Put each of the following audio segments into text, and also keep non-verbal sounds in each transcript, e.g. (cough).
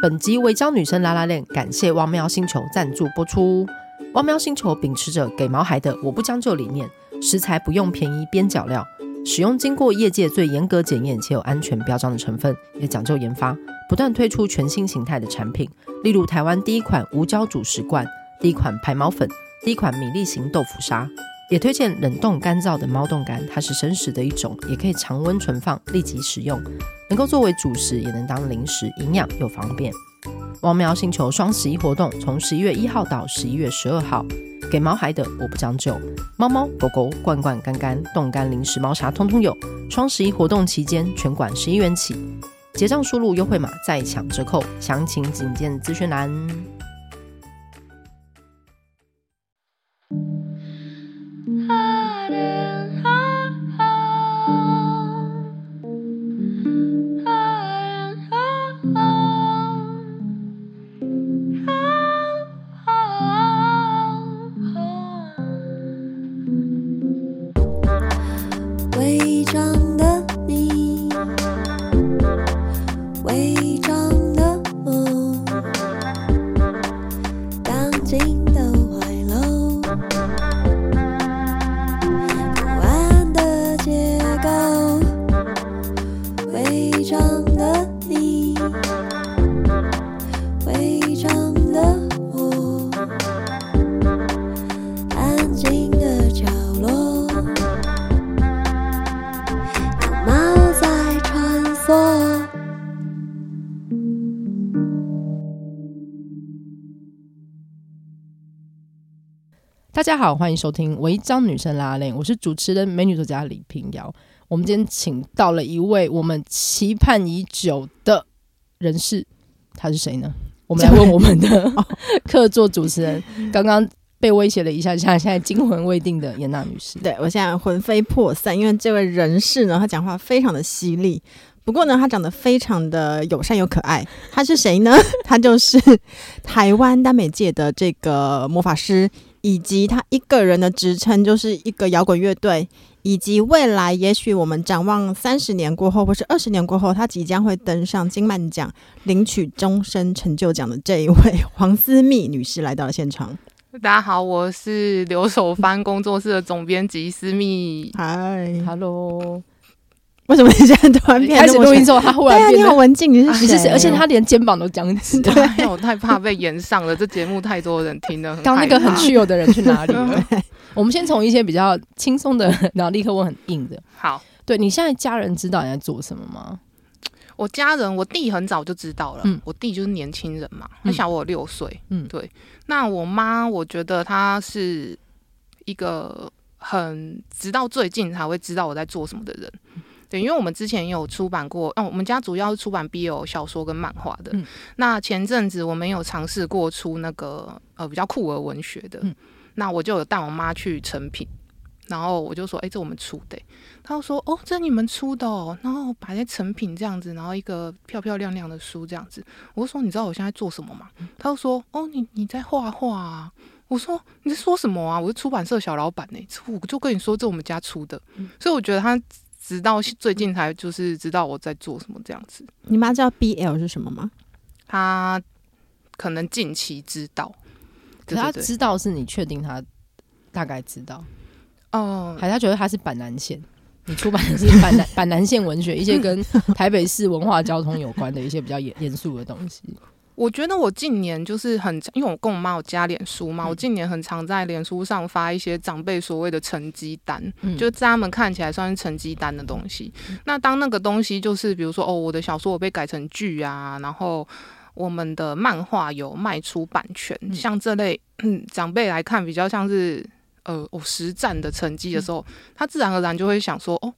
本集违章女生拉拉链，感谢汪喵星球赞助播出。汪喵星球秉持着给毛孩的我不将就理念，食材不用便宜边角料，使用经过业界最严格检验且有安全标章的成分，也讲究研发，不断推出全新形态的产品，例如台湾第一款无胶主食罐，第一款排毛粉，第一款米粒型豆腐沙。也推荐冷冻干燥的猫冻干，它是生食的一种，也可以常温存放，立即食用，能够作为主食，也能当零食，营养又方便。王喵星球双十一活动从十一月一号到十一月十二号，给毛孩的我不将就，猫猫狗狗罐罐干干冻干零食猫砂通通有。双十一活动期间全馆十一元起，结账输入优惠码再抢折扣，详情请见资讯栏。家好，欢迎收听《违章女生拉拉链》，我是主持人美女作家李平瑶。我们今天请到了一位我们期盼已久的人士，他是谁呢？我们来问我们的 (laughs) 客座主持人，刚刚被威胁了一下，下现在惊魂未定的严娜女士。对，我现在魂飞魄散，因为这位人士呢，他讲话非常的犀利，不过呢，他长得非常的友善又可爱。他是谁呢？他就是台湾耽美界的这个魔法师。以及他一个人的职称就是一个摇滚乐队，以及未来也许我们展望三十年过后，或是二十年过后，他即将会登上金曼奖领取终身成就奖的这一位黄思密女士来到了现场。大家好，我是留守番工作室的总编辑思密。(laughs) 嗨，Hello。为什么你现在突然变？开始录音之后，他忽然变、啊、你好文静，你是谁？而且他连肩膀都僵直。对，因 (laughs) 为我太怕被延上了。这节目太多人听了，刚那个很趣有的人去哪里了？(laughs) 我们先从一些比较轻松的，然后立刻问很硬的。好，对你现在家人知道你在做什么吗？我家人，我弟很早就知道了。嗯，我弟就是年轻人嘛，他小我六岁。嗯，对。那我妈，我觉得她是一个很直到最近才会知道我在做什么的人。对，因为我们之前有出版过，哦，我们家主要是出版 BL 小说跟漫画的。嗯、那前阵子我们有尝试过出那个呃比较酷儿文学的，嗯、那我就有带我妈去成品，然后我就说，哎，这我们出的，她就说，哦，这你们出的哦，然后摆在成品这样子，然后一个漂漂亮亮的书这样子，我就说，你知道我现在做什么吗？她就说，哦，你你在画画啊？我说你在说什么啊？我是出版社小老板呢，我就跟你说，这我们家出的，嗯、所以我觉得他。直到最近才就是知道我在做什么这样子。你妈知道 BL 是什么吗？她可能近期知道，可是她知道是你确定她大概知道？哦、嗯，还她觉得她是板南线，你出版的是板南 (laughs) 板南线文学，一些跟台北市文化交通有关的一些比较严严肃的东西。我觉得我近年就是很，因为我跟我妈有加脸书嘛，嗯、我近年很常在脸书上发一些长辈所谓的成绩单，嗯、就在他们看起来算是成绩单的东西。嗯、那当那个东西就是，比如说哦，我的小说我被改成剧啊，然后我们的漫画有卖出版权，嗯、像这类、嗯、长辈来看比较像是呃我、哦、实战的成绩的时候，嗯、他自然而然就会想说哦。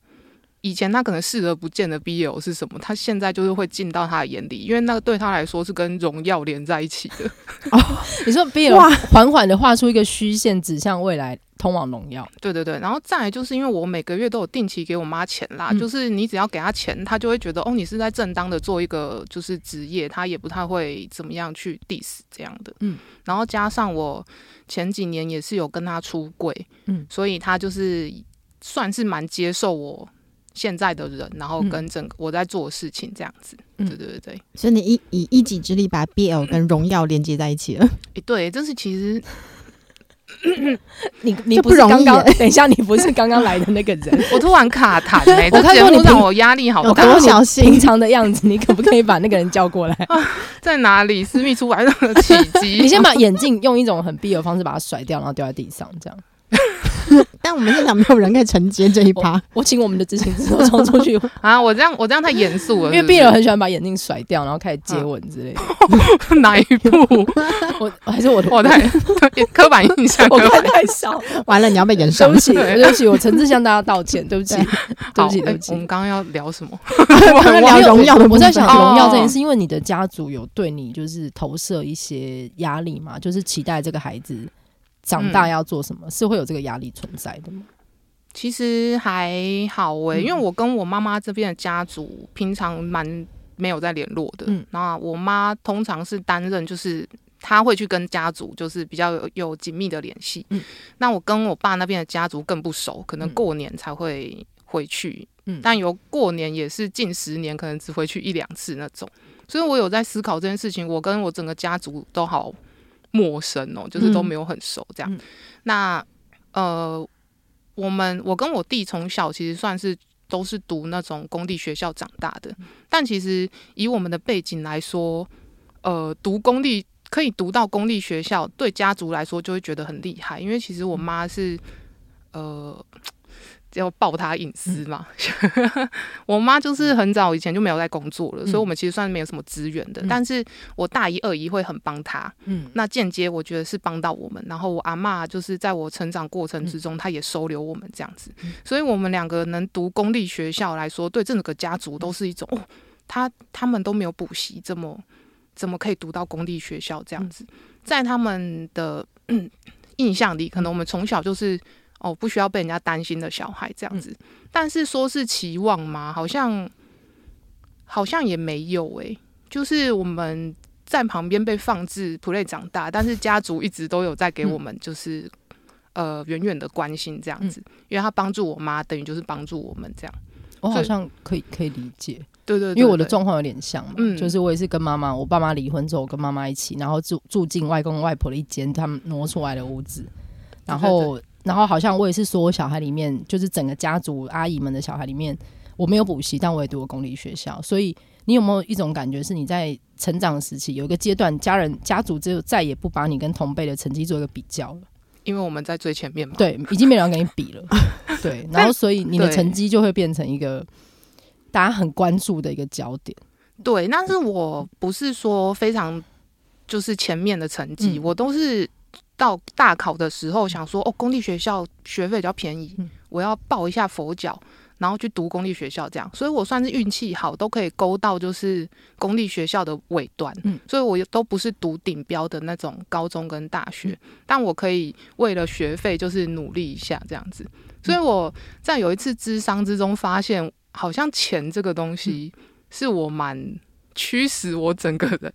以前他可能视而不见的 BL 是什么？他现在就是会进到他的眼里，因为那个对他来说是跟荣耀连在一起的。哦，(laughs) 你说 BL 缓缓的画出一个虚线，指向未来，通往荣耀。对对对，然后再来就是因为我每个月都有定期给我妈钱啦，嗯、就是你只要给她钱，她就会觉得哦，你是在正当的做一个就是职业，她也不太会怎么样去 diss 这样的。嗯，然后加上我前几年也是有跟她出柜，嗯，所以她就是算是蛮接受我。现在的人，然后跟整个我在做的事情这样子。嗯、对对对对，所以你一以一己之力把 BL 跟荣耀连接在一起了。(laughs) 欸、对，这是其实。(coughs) 你你不是刚刚等一下，你不是刚刚来的那个人，(laughs) 我突然卡痰哎、欸！(laughs) 我看说你让我压力好大，我小心平常的样子，你可不可以把那个人叫过来？在哪里？私密出来的契机？你先把眼镜用一种很 BL 的方式把它甩掉，然后掉在地上，这样。(laughs) 但我们现场没有人可以承接这一趴，我，我请我们的执行制作冲出去 (laughs) 啊！我这样我这样太严肃了是是，因为 BL 很喜欢把眼镜甩掉，然后开始接吻之类的。啊、(laughs) 哪一部？我还是我的我太刻板印象，我看太少。完了，你要被炎上。对不起，对不起，我诚挚向大家道歉，对不起，对不起，对不起。我们刚刚要聊什么？我们聊荣耀的。我在想荣耀这件事，因为你的家族有对你就是投射一些压力嘛，就是期待这个孩子。长大要做什么？嗯、是会有这个压力存在的吗？其实还好诶、欸，因为我跟我妈妈这边的家族平常蛮没有在联络的。嗯，那我妈通常是担任，就是她会去跟家族就是比较有有紧密的联系。嗯，那我跟我爸那边的家族更不熟，可能过年才会回去。嗯，但有过年也是近十年可能只回去一两次那种。所以我有在思考这件事情，我跟我整个家族都好。陌生哦，就是都没有很熟这样。那呃，我们我跟我弟从小其实算是都是读那种公立学校长大的，嗯、但其实以我们的背景来说，呃，读公立可以读到公立学校，对家族来说就会觉得很厉害，因为其实我妈是呃。要爆他隐私嘛？嗯、(laughs) 我妈就是很早以前就没有在工作了，嗯、所以我们其实算是没有什么资源的。嗯、但是我大姨、二姨会很帮他，嗯，那间接我觉得是帮到我们。然后我阿嬷就是在我成长过程之中，她、嗯、也收留我们这样子。嗯、所以我们两个能读公立学校来说，对整个家族都是一种哦，他他们都没有补习，怎么怎么可以读到公立学校这样子？嗯、在他们的、嗯、印象里，可能我们从小就是。哦，不需要被人家担心的小孩这样子，嗯、但是说是期望吗？好像好像也没有诶、欸。就是我们在旁边被放置 play 长大，但是家族一直都有在给我们，就是、嗯、呃远远的关心这样子，嗯、因为他帮助我妈，等于就是帮助我们这样。我好像可以可以理解，对对，对，因为我的状况有点像嘛，嗯、就是我也是跟妈妈，我爸妈离婚之后，我跟妈妈一起，然后住住进外公外婆的一间他们挪出来的屋子，然后。然后好像我也是说，我小孩里面就是整个家族阿姨们的小孩里面，我没有补习，但我也读过公立学校。所以你有没有一种感觉，是你在成长时期有一个阶段，家人家族就再也不把你跟同辈的成绩做一个比较了？因为我们在最前面嘛。(laughs) 对，已经没人跟你比了。对，然后所以你的成绩就会变成一个大家很关注的一个焦点。对，但是我不是说非常就是前面的成绩，嗯、我都是。到大考的时候，想说哦，公立学校学费比较便宜，我要报一下佛教，然后去读公立学校，这样，所以我算是运气好，都可以勾到就是公立学校的尾端，嗯，所以我都不是读顶标的那种高中跟大学，但我可以为了学费就是努力一下这样子，所以我在有一次智商之中发现，好像钱这个东西是我蛮驱使我整个人。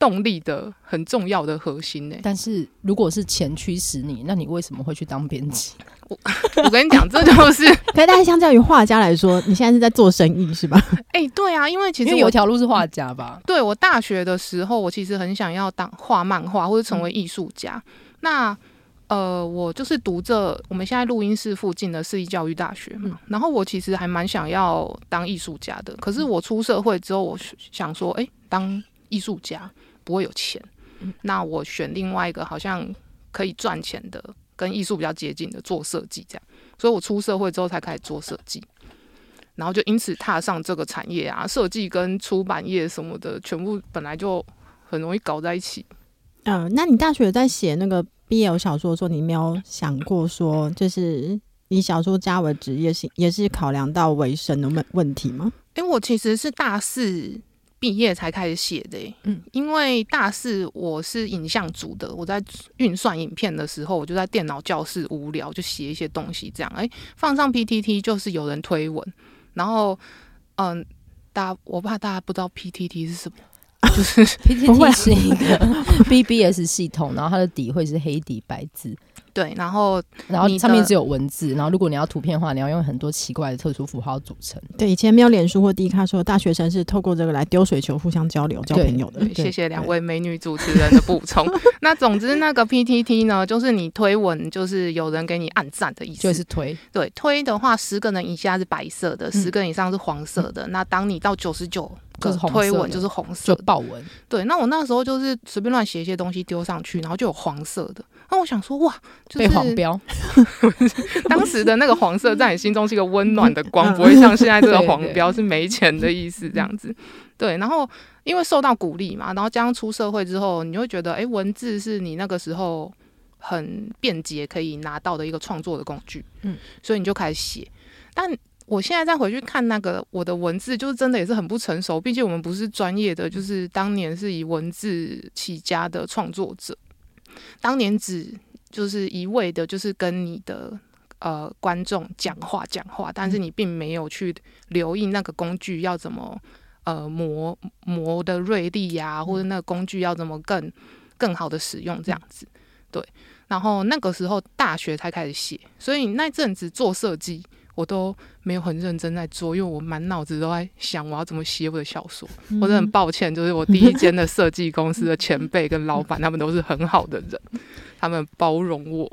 动力的很重要的核心呢、欸，但是如果是钱驱使你，那你为什么会去当编辑？我我跟你讲，这就是，(laughs) 可是大家相较于画家来说，你现在是在做生意是吧？哎、(laughs) 欸，对啊，因为其实有条路是画家吧？对，我大学的时候，我其实很想要当画漫画或者成为艺术家。嗯、那呃，我就是读这我们现在录音室附近的市立教育大学嘛，嗯、然后我其实还蛮想要当艺术家的。可是我出社会之后，我想说，哎、欸，当艺术家。不会有钱，那我选另外一个好像可以赚钱的，跟艺术比较接近的做设计，这样，所以我出社会之后才开始做设计，然后就因此踏上这个产业啊，设计跟出版业什么的，全部本来就很容易搞在一起。嗯、呃，那你大学在写那个 BL 小说的时候，你没有想过说，就是以小说家为职业，是也是考量到维生的问问题吗？因为我其实是大四。毕业才开始写的、欸，嗯，因为大四我是影像组的，我在运算影片的时候，我就在电脑教室无聊就写一些东西，这样，哎、欸，放上 PTT 就是有人推文，然后，嗯，大家我怕大家不知道 PTT 是什么，(laughs) 就是 PTT 是一个 (laughs) BBS 系统，然后它的底会是黑底白字，对，然后然后上面只有文字，然后如果你要图片的话，你要用很多奇怪的特殊符号组成。对，以前没有脸书或 D 卡，说大学生是透过这个来丢水球、互相交流、交朋友的。谢谢两位美女主持人的补充。(laughs) 那总之，那个 PTT 呢，就是你推文，就是有人给你按赞的意思，就是推。对，推的话，十个人以下是白色的，十个人以上是黄色的。嗯、那当你到九十九个推文，就是红色，就爆文。对，那我那时候就是随便乱写一些东西丢上去，然后就有黄色的。那我想说，哇，就是、被黄标。当时的那个黄色在你心中是一个温暖的光，不会像现在这个 (laughs) 黄标是没钱的意思这样子。对，然后因为受到鼓励嘛，然后加上出社会之后，你会觉得，哎，文字是你那个时候很便捷可以拿到的一个创作的工具。嗯，所以你就开始写。但我现在再回去看那个我的文字，就是真的也是很不成熟。毕竟我们不是专业的，就是当年是以文字起家的创作者。当年只就是一味的，就是跟你的呃观众讲话讲话，但是你并没有去留意那个工具要怎么呃磨磨的锐利呀、啊，或者那个工具要怎么更更好的使用这样子。对，然后那个时候大学才开始写，所以那阵子做设计。我都没有很认真在做，因为我满脑子都在想我要怎么写我的小说。我真的很抱歉，就是我第一间的设计公司的前辈跟老板，他们都是很好的人，他们包容我。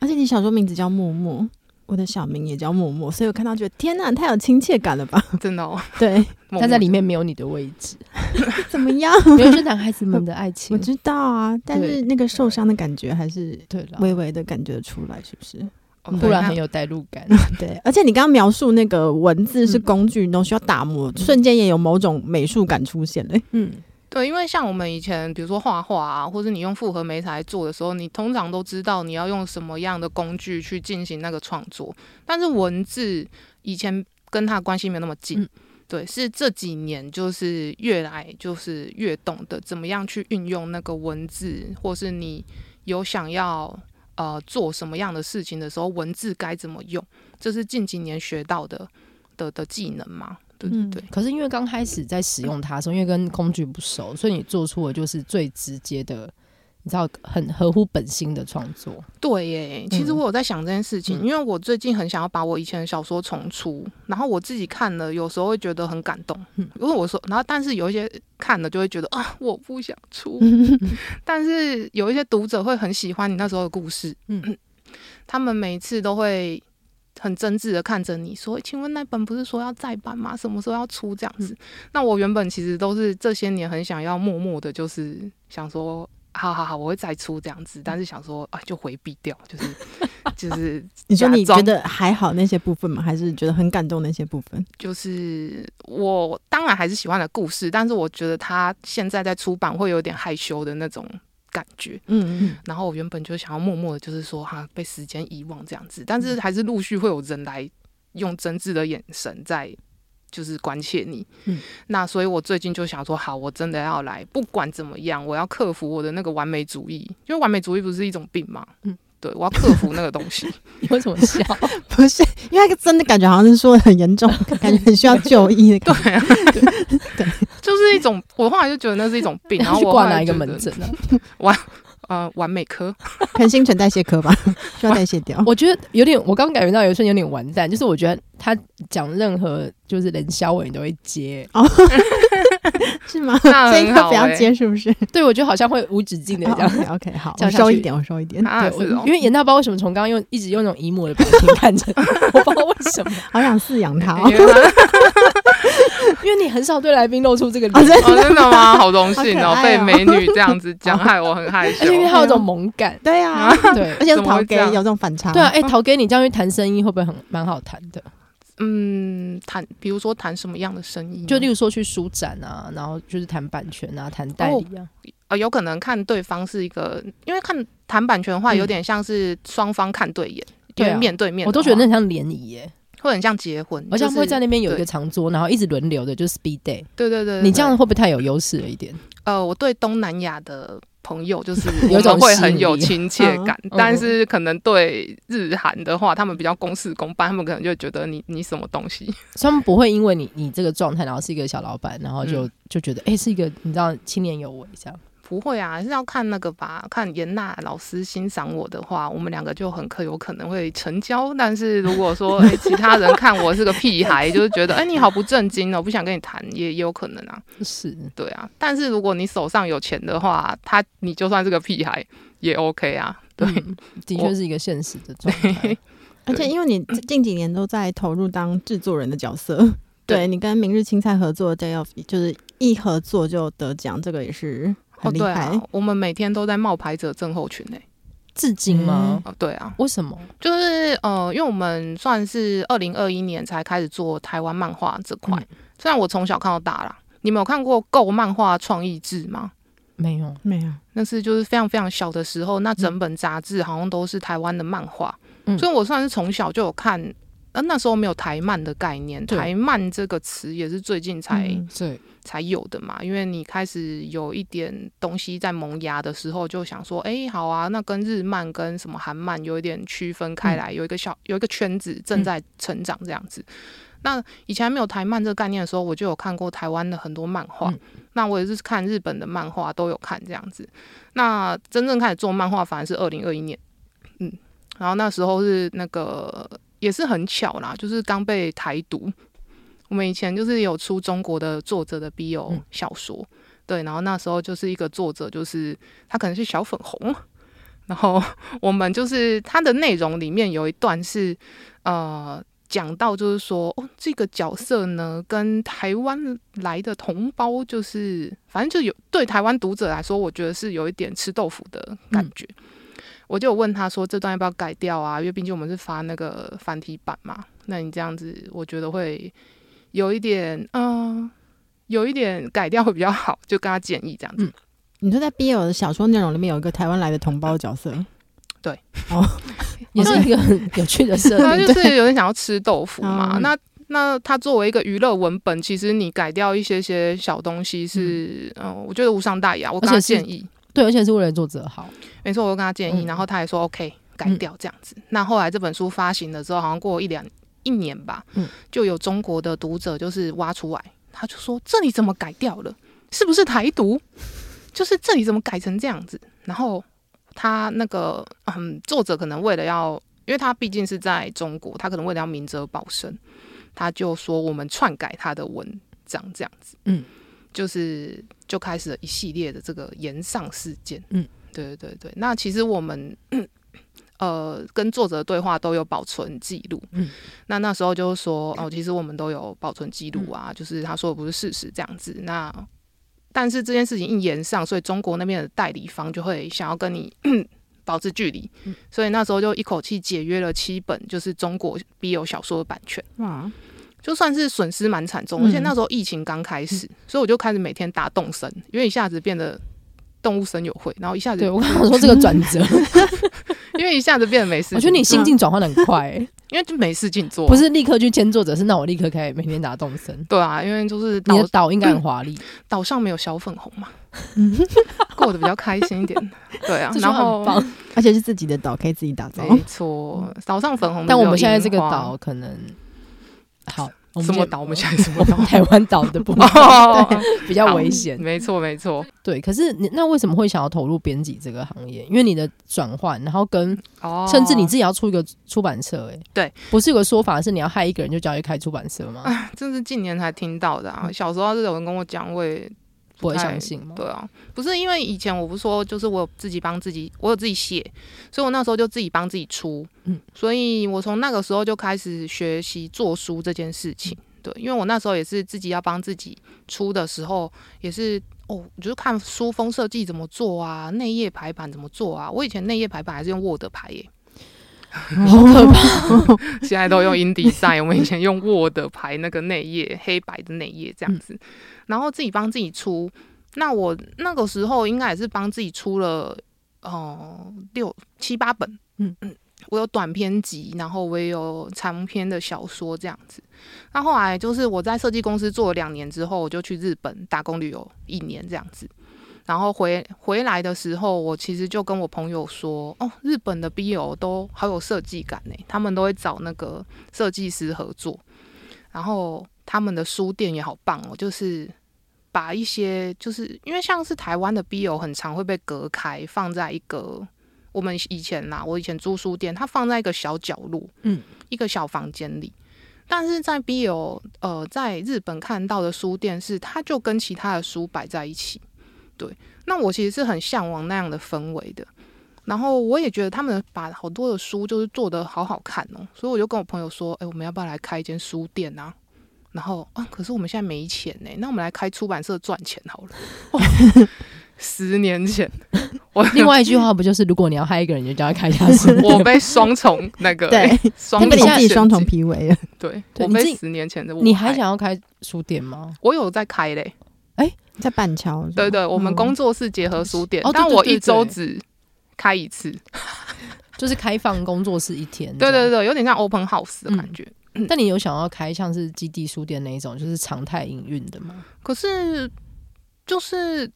而且你小说名字叫默默，我的小名也叫默默，所以我看到觉得天哪，太有亲切感了吧？(laughs) 真的哦。对，他在里面没有你的位置，(laughs) 怎么样？(laughs) 没有是男孩子们的爱情，我知道啊，但是那个受伤的感觉还是对微微的感觉出来，是不是？不然很有代入感，(laughs) 对。而且你刚刚描述那个文字是工具，都需要打磨，瞬间也有某种美术感出现嘞。嗯，对，因为像我们以前，比如说画画啊，或者你用复合媒材做的时候，你通常都知道你要用什么样的工具去进行那个创作。但是文字以前跟它关系没有那么近，对，是这几年就是越来就是越懂得怎么样去运用那个文字，或是你有想要。呃，做什么样的事情的时候，文字该怎么用，这是近几年学到的的的技能嘛？对对对。可是因为刚开始在使用它的时候，因为跟工具不熟，所以你做出的就是最直接的。你知道很合乎本心的创作，对耶。其实我有在想这件事情，嗯、因为我最近很想要把我以前的小说重出，然后我自己看了，有时候会觉得很感动。嗯，因为我说，然后但是有一些看了就会觉得啊，我不想出。嗯、(laughs) 但是有一些读者会很喜欢你那时候的故事，嗯，(clears throat) 他们每次都会很真挚的看着你说：“请问那本不是说要再版吗？什么时候要出？”这样子。嗯、那我原本其实都是这些年很想要默默的，就是想说。好好好，我会再出这样子，但是想说啊，就回避掉，就是就是。(laughs) 你说你觉得还好那些部分吗？还是觉得很感动那些部分？就是我当然还是喜欢的故事，但是我觉得他现在在出版会有点害羞的那种感觉。嗯嗯。然后我原本就想要默默的，就是说哈、啊，被时间遗忘这样子，但是还是陆续会有人来用真挚的眼神在。就是关切你，嗯，那所以我最近就想说，好，我真的要来，不管怎么样，我要克服我的那个完美主义，因为完美主义不是一种病嘛，嗯，对，我要克服那个东西。(laughs) 你为什么笑？(laughs) 不是，因为真的感觉好像是说的很严重，(laughs) 感觉很需要就医的。对啊，对，就是一种，我后来就觉得那是一种病，然后我挂哪一个门诊。呃，完美科，(laughs) 可能新陈代谢科吧，(laughs) 需要代谢掉。我觉得有点，我刚感觉到有一瞬间有点完蛋，就是我觉得他讲任何就是冷笑话你都会接，哦，是吗？(laughs) 这一刻不要接，是不是？对，我觉得好像会无止境的这样。OK，好，我收一点，我收一点。对，因为严大不知道为什么从刚刚用一直用那种姨母的表情看着 (laughs) 我，不知道为什么，好想饲养他。(laughs) 因为你很少对来宾露出这个脸，真的吗？好荣幸哦，被美女这样子讲，害我很害羞。因为他有种萌感，对呀，对，而且陶给有这种反差。对啊，哎，陶给你这样去谈生意会不会很蛮好谈的？嗯，谈，比如说谈什么样的生意？就例如说去书展啊，然后就是谈版权啊，谈代理啊。呃，有可能看对方是一个，因为看谈版权的话，有点像是双方看对眼，对，面对面。我都觉得那很像联谊耶。会很像结婚，而且会在那边有一个长桌，然后一直轮流的，就是 speed date。对对对，你这样会不会太有优势了一点？呃，我对东南亚的朋友就是 (laughs) 我们会很有亲切感，但是可能对日韩的话，他们比较公事公办，他们可能就觉得你你什么东西，(laughs) 他们不会因为你你这个状态，然后是一个小老板，然后就就觉得哎是一个你知道青年有为这样。不会啊，是要看那个吧。看严娜老师欣赏我的话，我们两个就很可有可能会成交。但是如果说哎、欸，(laughs) 其他人看我是个屁孩，就是觉得哎、欸，你好不正经哦，不想跟你谈，也也有可能啊。是，对啊。但是如果你手上有钱的话，他你就算是个屁孩也 OK 啊。对，嗯、的确是一个现实的状态。(laughs) 而且因为你近几年都在投入当制作人的角色，对，你跟明日青菜合作，Day of 就是一合作就得奖，这个也是很厉害。哦对啊。我们每天都在冒牌者症候群呢、欸，至今吗？哦，对啊。为什么？就是呃，因为我们算是二零二一年才开始做台湾漫画这块，嗯、虽然我从小看到大啦。你们有看过《Go 漫画创意志》吗？没有，没有。那是就是非常非常小的时候，那整本杂志好像都是台湾的漫画。嗯、所以，我算是从小就有看，呃，那时候没有台漫的概念，台漫这个词也是最近才、嗯、才有的嘛。因为你开始有一点东西在萌芽的时候，就想说，哎、欸，好啊，那跟日漫跟什么韩漫有一点区分开来，嗯、有一个小有一个圈子正在成长这样子。嗯、那以前还没有台漫这个概念的时候，我就有看过台湾的很多漫画。嗯、那我也是看日本的漫画都有看这样子。那真正开始做漫画，反而是二零二一年，嗯。然后那时候是那个也是很巧啦，就是刚被台独。我们以前就是有出中国的作者的 BL 小说，嗯、对，然后那时候就是一个作者，就是他可能是小粉红，然后 (laughs) 我们就是他的内容里面有一段是呃讲到就是说哦这个角色呢跟台湾来的同胞就是反正就有对台湾读者来说，我觉得是有一点吃豆腐的感觉。嗯我就有问他说：“这段要不要改掉啊？因为毕竟我们是发那个繁体版嘛。那你这样子，我觉得会有一点，嗯、呃，有一点改掉会比较好。就跟他建议这样子。嗯、你说在 BL 的小说内容里面有一个台湾来的同胞角色，对，哦，(laughs) 也是一个很有趣的设定。(laughs) 他就是有点想要吃豆腐嘛。嗯、那那他作为一个娱乐文本，其实你改掉一些些小东西是，嗯、呃，我觉得无伤大雅。我跟他建议。”对，而且是为了作者好，没错，我跟他建议，然后他也说 OK，改掉这样子。嗯、那后来这本书发行了之后，好像过一两一年吧，嗯，就有中国的读者就是挖出来，他就说这里怎么改掉了？是不是台独？就是这里怎么改成这样子？然后他那个嗯，作者可能为了要，因为他毕竟是在中国，他可能为了要明哲保身，他就说我们篡改他的文章这样子，嗯。就是就开始了一系列的这个延上事件，嗯，对对对，那其实我们 (clears throat) 呃跟作者对话都有保存记录，嗯，那那时候就是说哦，其实我们都有保存记录啊，嗯、就是他说的不是事实这样子。那但是这件事情一延上，所以中国那边的代理方就会想要跟你 (clears throat) 保持距离，嗯、所以那时候就一口气解约了七本，就是中国 BL 小说的版权，哇。就算是损失蛮惨重，而且那时候疫情刚开始，嗯、所以我就开始每天打动生，因为一下子变得动物森友会，然后一下子对我刚刚说这个转折，(laughs) 因为一下子变得没事。我觉得你心境转换的很快、欸，因为就没事情做，不是立刻去签作者，是那我立刻可以每天打动生。对啊，因为就是你的岛应该很华丽，岛、嗯、上没有小粉红嘛，(laughs) 过得比较开心一点。对啊，然后而且是自己的岛，可以自己打造。没错，岛上粉红，但我们现在这个岛可能。好，(laughs) 什么岛？我们现在什么岛？(laughs) 台湾岛的部分 (laughs) 比较危险。没错，没错。对，可是你那为什么会想要投入编辑这个行业？因为你的转换，然后跟甚至你自己要出一个出版社，哎，对，不是有个说法是你要害一个人就叫他开出版社吗？哎，这是近年才听到的啊。小时候是有人跟我讲，我也。不会相信吗？对啊，不是因为以前我不是说，就是我有自己帮自己，我有自己写，所以我那时候就自己帮自己出，嗯，所以我从那个时候就开始学习做书这件事情，对，因为我那时候也是自己要帮自己出的时候，也是哦，就是看书封设计怎么做啊，内页排版怎么做啊，我以前内页排版还是用 Word 排耶。好可怕！(laughs) 现在都用 InDesign，我们以前用 Word 排那个内页，黑白的内页这样子，然后自己帮自己出。那我那个时候应该也是帮自己出了哦、呃、六七八本，嗯嗯，我有短篇集，然后我也有长篇的小说这样子。那后来就是我在设计公司做了两年之后，我就去日本打工旅游一年这样子。然后回回来的时候，我其实就跟我朋友说：“哦，日本的 BL 都好有设计感呢，他们都会找那个设计师合作，然后他们的书店也好棒哦，就是把一些就是因为像是台湾的 BL 很常会被隔开，放在一个我们以前啦，我以前租书店，它放在一个小角落，嗯，一个小房间里。但是在 BL 呃，在日本看到的书店是，它就跟其他的书摆在一起。对，那我其实是很向往那样的氛围的。然后我也觉得他们把好多的书就是做得好好看哦，所以我就跟我朋友说，哎，我们要不要来开一间书店啊？然后啊，可是我们现在没钱呢，那我们来开出版社赚钱好了。哦、(laughs) 十年前，(laughs) 我另外一句话不就是，如果你要害一个人，你就叫他开一家书。(laughs) 我被双重那个对，双重被你自己双重 PUA 了。对，我被十年前的我。你还想要开书店吗？我有在开嘞，哎，在板桥。对对，我们工作室结合书店，但我一周只。开一次，就是开放工作室一天。对对对，有点像 open house 的感觉。嗯，但你有想要开像是基地书店那一种，就是常态营运的吗？可是，就是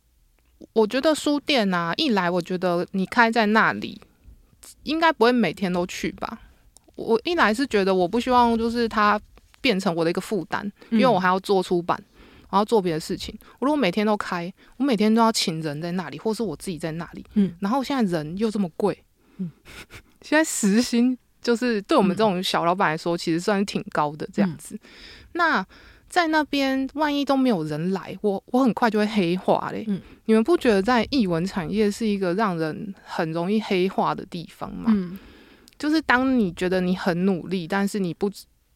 我觉得书店啊，一来我觉得你开在那里，应该不会每天都去吧。我一来是觉得我不希望就是它变成我的一个负担，因为我还要做出版。然后做别的事情。我如果每天都开，我每天都要请人在那里，或是我自己在那里。嗯。然后现在人又这么贵。嗯。(laughs) 现在时薪就是对我们这种小老板来说，其实算是挺高的这样子。嗯、那在那边，万一都没有人来，我我很快就会黑化嘞。嗯。你们不觉得在艺文产业是一个让人很容易黑化的地方吗？嗯。就是当你觉得你很努力，但是你不。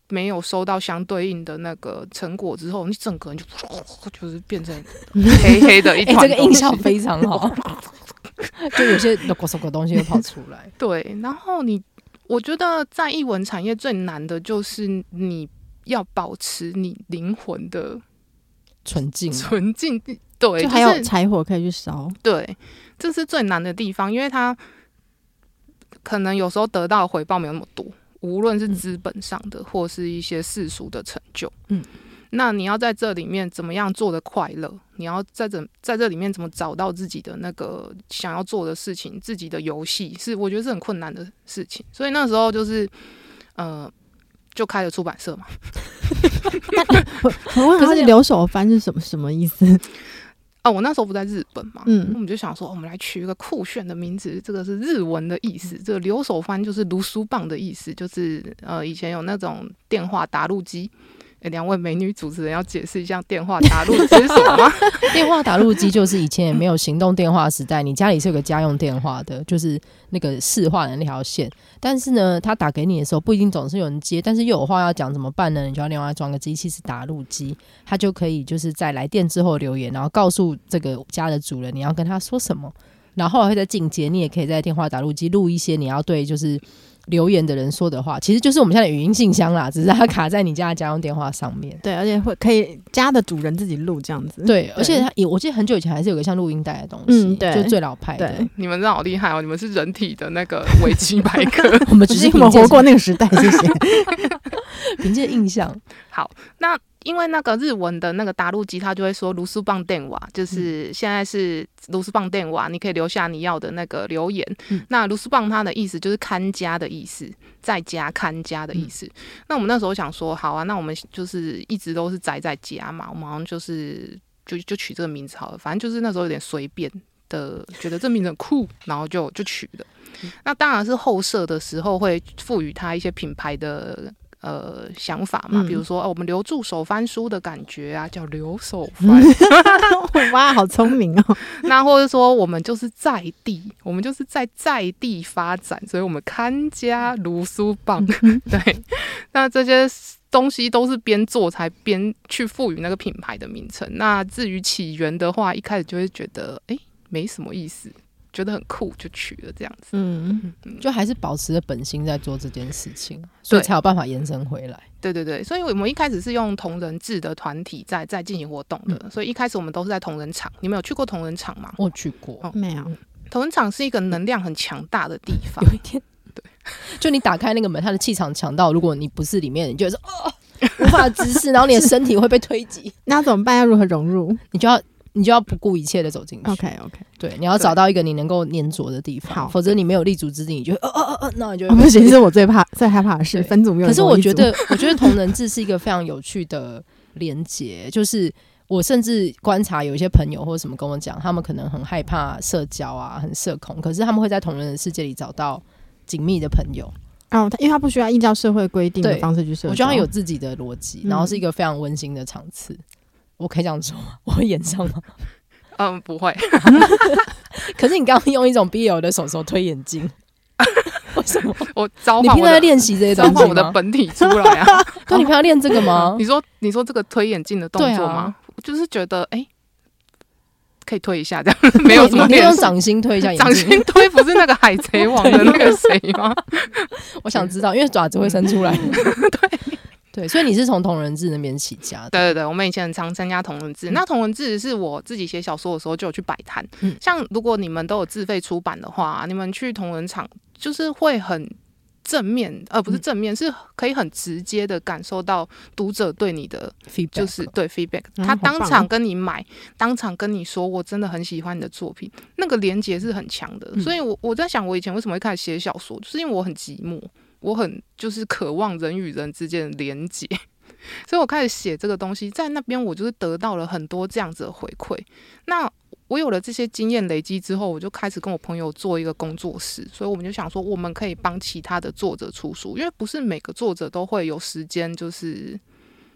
没有收到相对应的那个成果之后，你整个人就就是变成 (laughs) 黑黑的一团、欸。这个印象非常好，(laughs) 就有些啰嗦的东西会跑出来。对，然后你，我觉得在译文产业最难的就是你要保持你灵魂的纯净，纯净。(laughs) 对，就还有柴火可以去烧。对，这是最难的地方，因为他可能有时候得到的回报没有那么多。无论是资本上的，或是一些世俗的成就，嗯，那你要在这里面怎么样做的快乐？你要在这在这里面怎么找到自己的那个想要做的事情？自己的游戏是我觉得是很困难的事情。所以那时候就是，呃，就开了出版社嘛。(laughs) 我我问他是留守番是什么什么意思？(laughs) 哦，我那时候不在日本嘛，嗯，我们就想说，我们来取一个酷炫的名字，这个是日文的意思，这个留守番就是读书棒的意思，就是呃，以前有那种电话打录机。两位美女主持人要解释一下电话打录机是什么？(laughs) 电话打录机就是以前也没有行动电话时代，你家里是有个家用电话的，就是那个市话的那条线。但是呢，他打给你的时候不一定总是有人接，但是又有话要讲怎么办呢？你就要另外装个机器是打录机，他就可以就是在来电之后留言，然后告诉这个家的主人你要跟他说什么，然后后来会再进阶，你也可以在电话打录机录一些你要对就是。留言的人说的话，其实就是我们现在的语音信箱啦，只是它卡在你家的家用电话上面。对，而且会可以家的主人自己录这样子。对，而且它也，我记得很久以前还是有个像录音带的东西，嗯，对，就最老派的。你们真的好厉害哦！你们是人体的那个维基百科，我们只是我们活过那个时代，谢谢。凭借印象，好，那。因为那个日文的那个打录机，他就会说“卢斯棒电瓦”，就是现在是“卢斯棒电瓦”，你可以留下你要的那个留言。嗯、那“卢斯棒”它的意思就是看家的意思，在家看家的意思。嗯、那我们那时候想说，好啊，那我们就是一直都是宅在家嘛，我们好像就是就就取这个名字好了，反正就是那时候有点随便的，觉得这名字很酷，然后就就取了。嗯、那当然是后设的时候会赋予它一些品牌的。呃，想法嘛，比如说，哦，我们留住手翻书的感觉啊，(laughs) 叫留手翻。(laughs) 哇，好聪明哦！(laughs) 那或者说，我们就是在地，我们就是在在地发展，所以我们看家如书棒。对，那这些东西都是边做才边去赋予那个品牌的名称。那至于起源的话，一开始就会觉得，哎，没什么意思。觉得很酷就取了这样子，嗯，就还是保持着本心在做这件事情，所以才有办法延伸回来。对对对，所以我们一开始是用同人制的团体在在进行活动的，嗯、所以一开始我们都是在同人场。你们有去过同人场吗？我去过，哦、没有。同人场是一个能量很强大的地方。有一天，对，(laughs) 就你打开那个门，它的气场强到，如果你不是里面，你就会说哦，无法直视，然后你的身体会被推挤。(laughs) 那怎么办？要如何融入？你就要。你就要不顾一切的走进去。OK OK，对，你要找到一个你能够黏着的地方，好，否则你没有立足之地，你就呃呃呃呃，那你就不行。是我最怕、最害怕的是分组没有。可是我觉得，我觉得同人志是一个非常有趣的连结，就是我甚至观察有一些朋友或者什么跟我讲，他们可能很害怕社交啊，很社恐，可是他们会在同人的世界里找到紧密的朋友。哦，他因为他不需要依照社会规定的方式去社交，我觉得他有自己的逻辑，然后是一个非常温馨的场次。嗯、我可以这样说吗？(laughs) 我会演上吗？(laughs) 嗯，不会。(laughs) 可是你刚刚用一种 BL 的手手推眼镜，为什么？我召唤你平常在练习这些东西我的本体出来啊！对，你平常练这个吗？你说，你说这个推眼镜的动作吗？啊、我就是觉得，哎、欸。可以推一下，这样没有什么。你用掌心推一下，掌心推不是那个海贼王的那个谁吗？我想知道，因为爪子会伸出来。对对，所以你是从同人志那边起家的。对对对，我们以前很常参加同人志。嗯、那同人志是我自己写小说的时候就有去摆摊。嗯、像如果你们都有自费出版的话，你们去同人场就是会很。正面，而不是正面，嗯、是可以很直接的感受到读者对你的 feedback，就是对 feedback，他当场跟你买，嗯、当场跟你说，我真的很喜欢你的作品，那个连接是很强的。嗯、所以我我在想，我以前为什么会开始写小说，就是因为我很寂寞，我很就是渴望人与人之间的连接，(laughs) 所以我开始写这个东西，在那边我就是得到了很多这样子的回馈。那我有了这些经验累积之后，我就开始跟我朋友做一个工作室，所以我们就想说，我们可以帮其他的作者出书，因为不是每个作者都会有时间，就是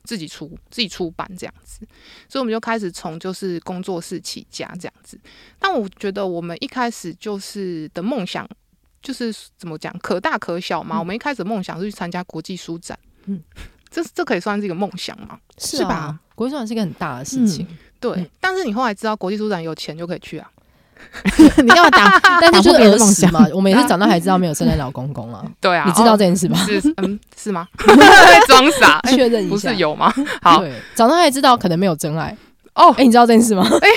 自己出自己出版这样子，所以我们就开始从就是工作室起家这样子。但我觉得我们一开始就是的梦想，就是怎么讲，可大可小嘛。嗯、我们一开始梦想是去参加国际书展，嗯，这这可以算是一个梦想吗？是，啊、是吧？国际书展是一个很大的事情。嗯对，嗯、但是你后来知道国际书展有钱就可以去啊，(laughs) 你要打，(laughs) 但是就是儿时嘛，我们也是长大才知道没有圣诞老公公啊。(laughs) 对啊，你知道这件事吗？是嗯是吗？装傻确认一下，不是有吗？好，长大才知道可能没有真爱哦。哎，你知道这件事吗？哎，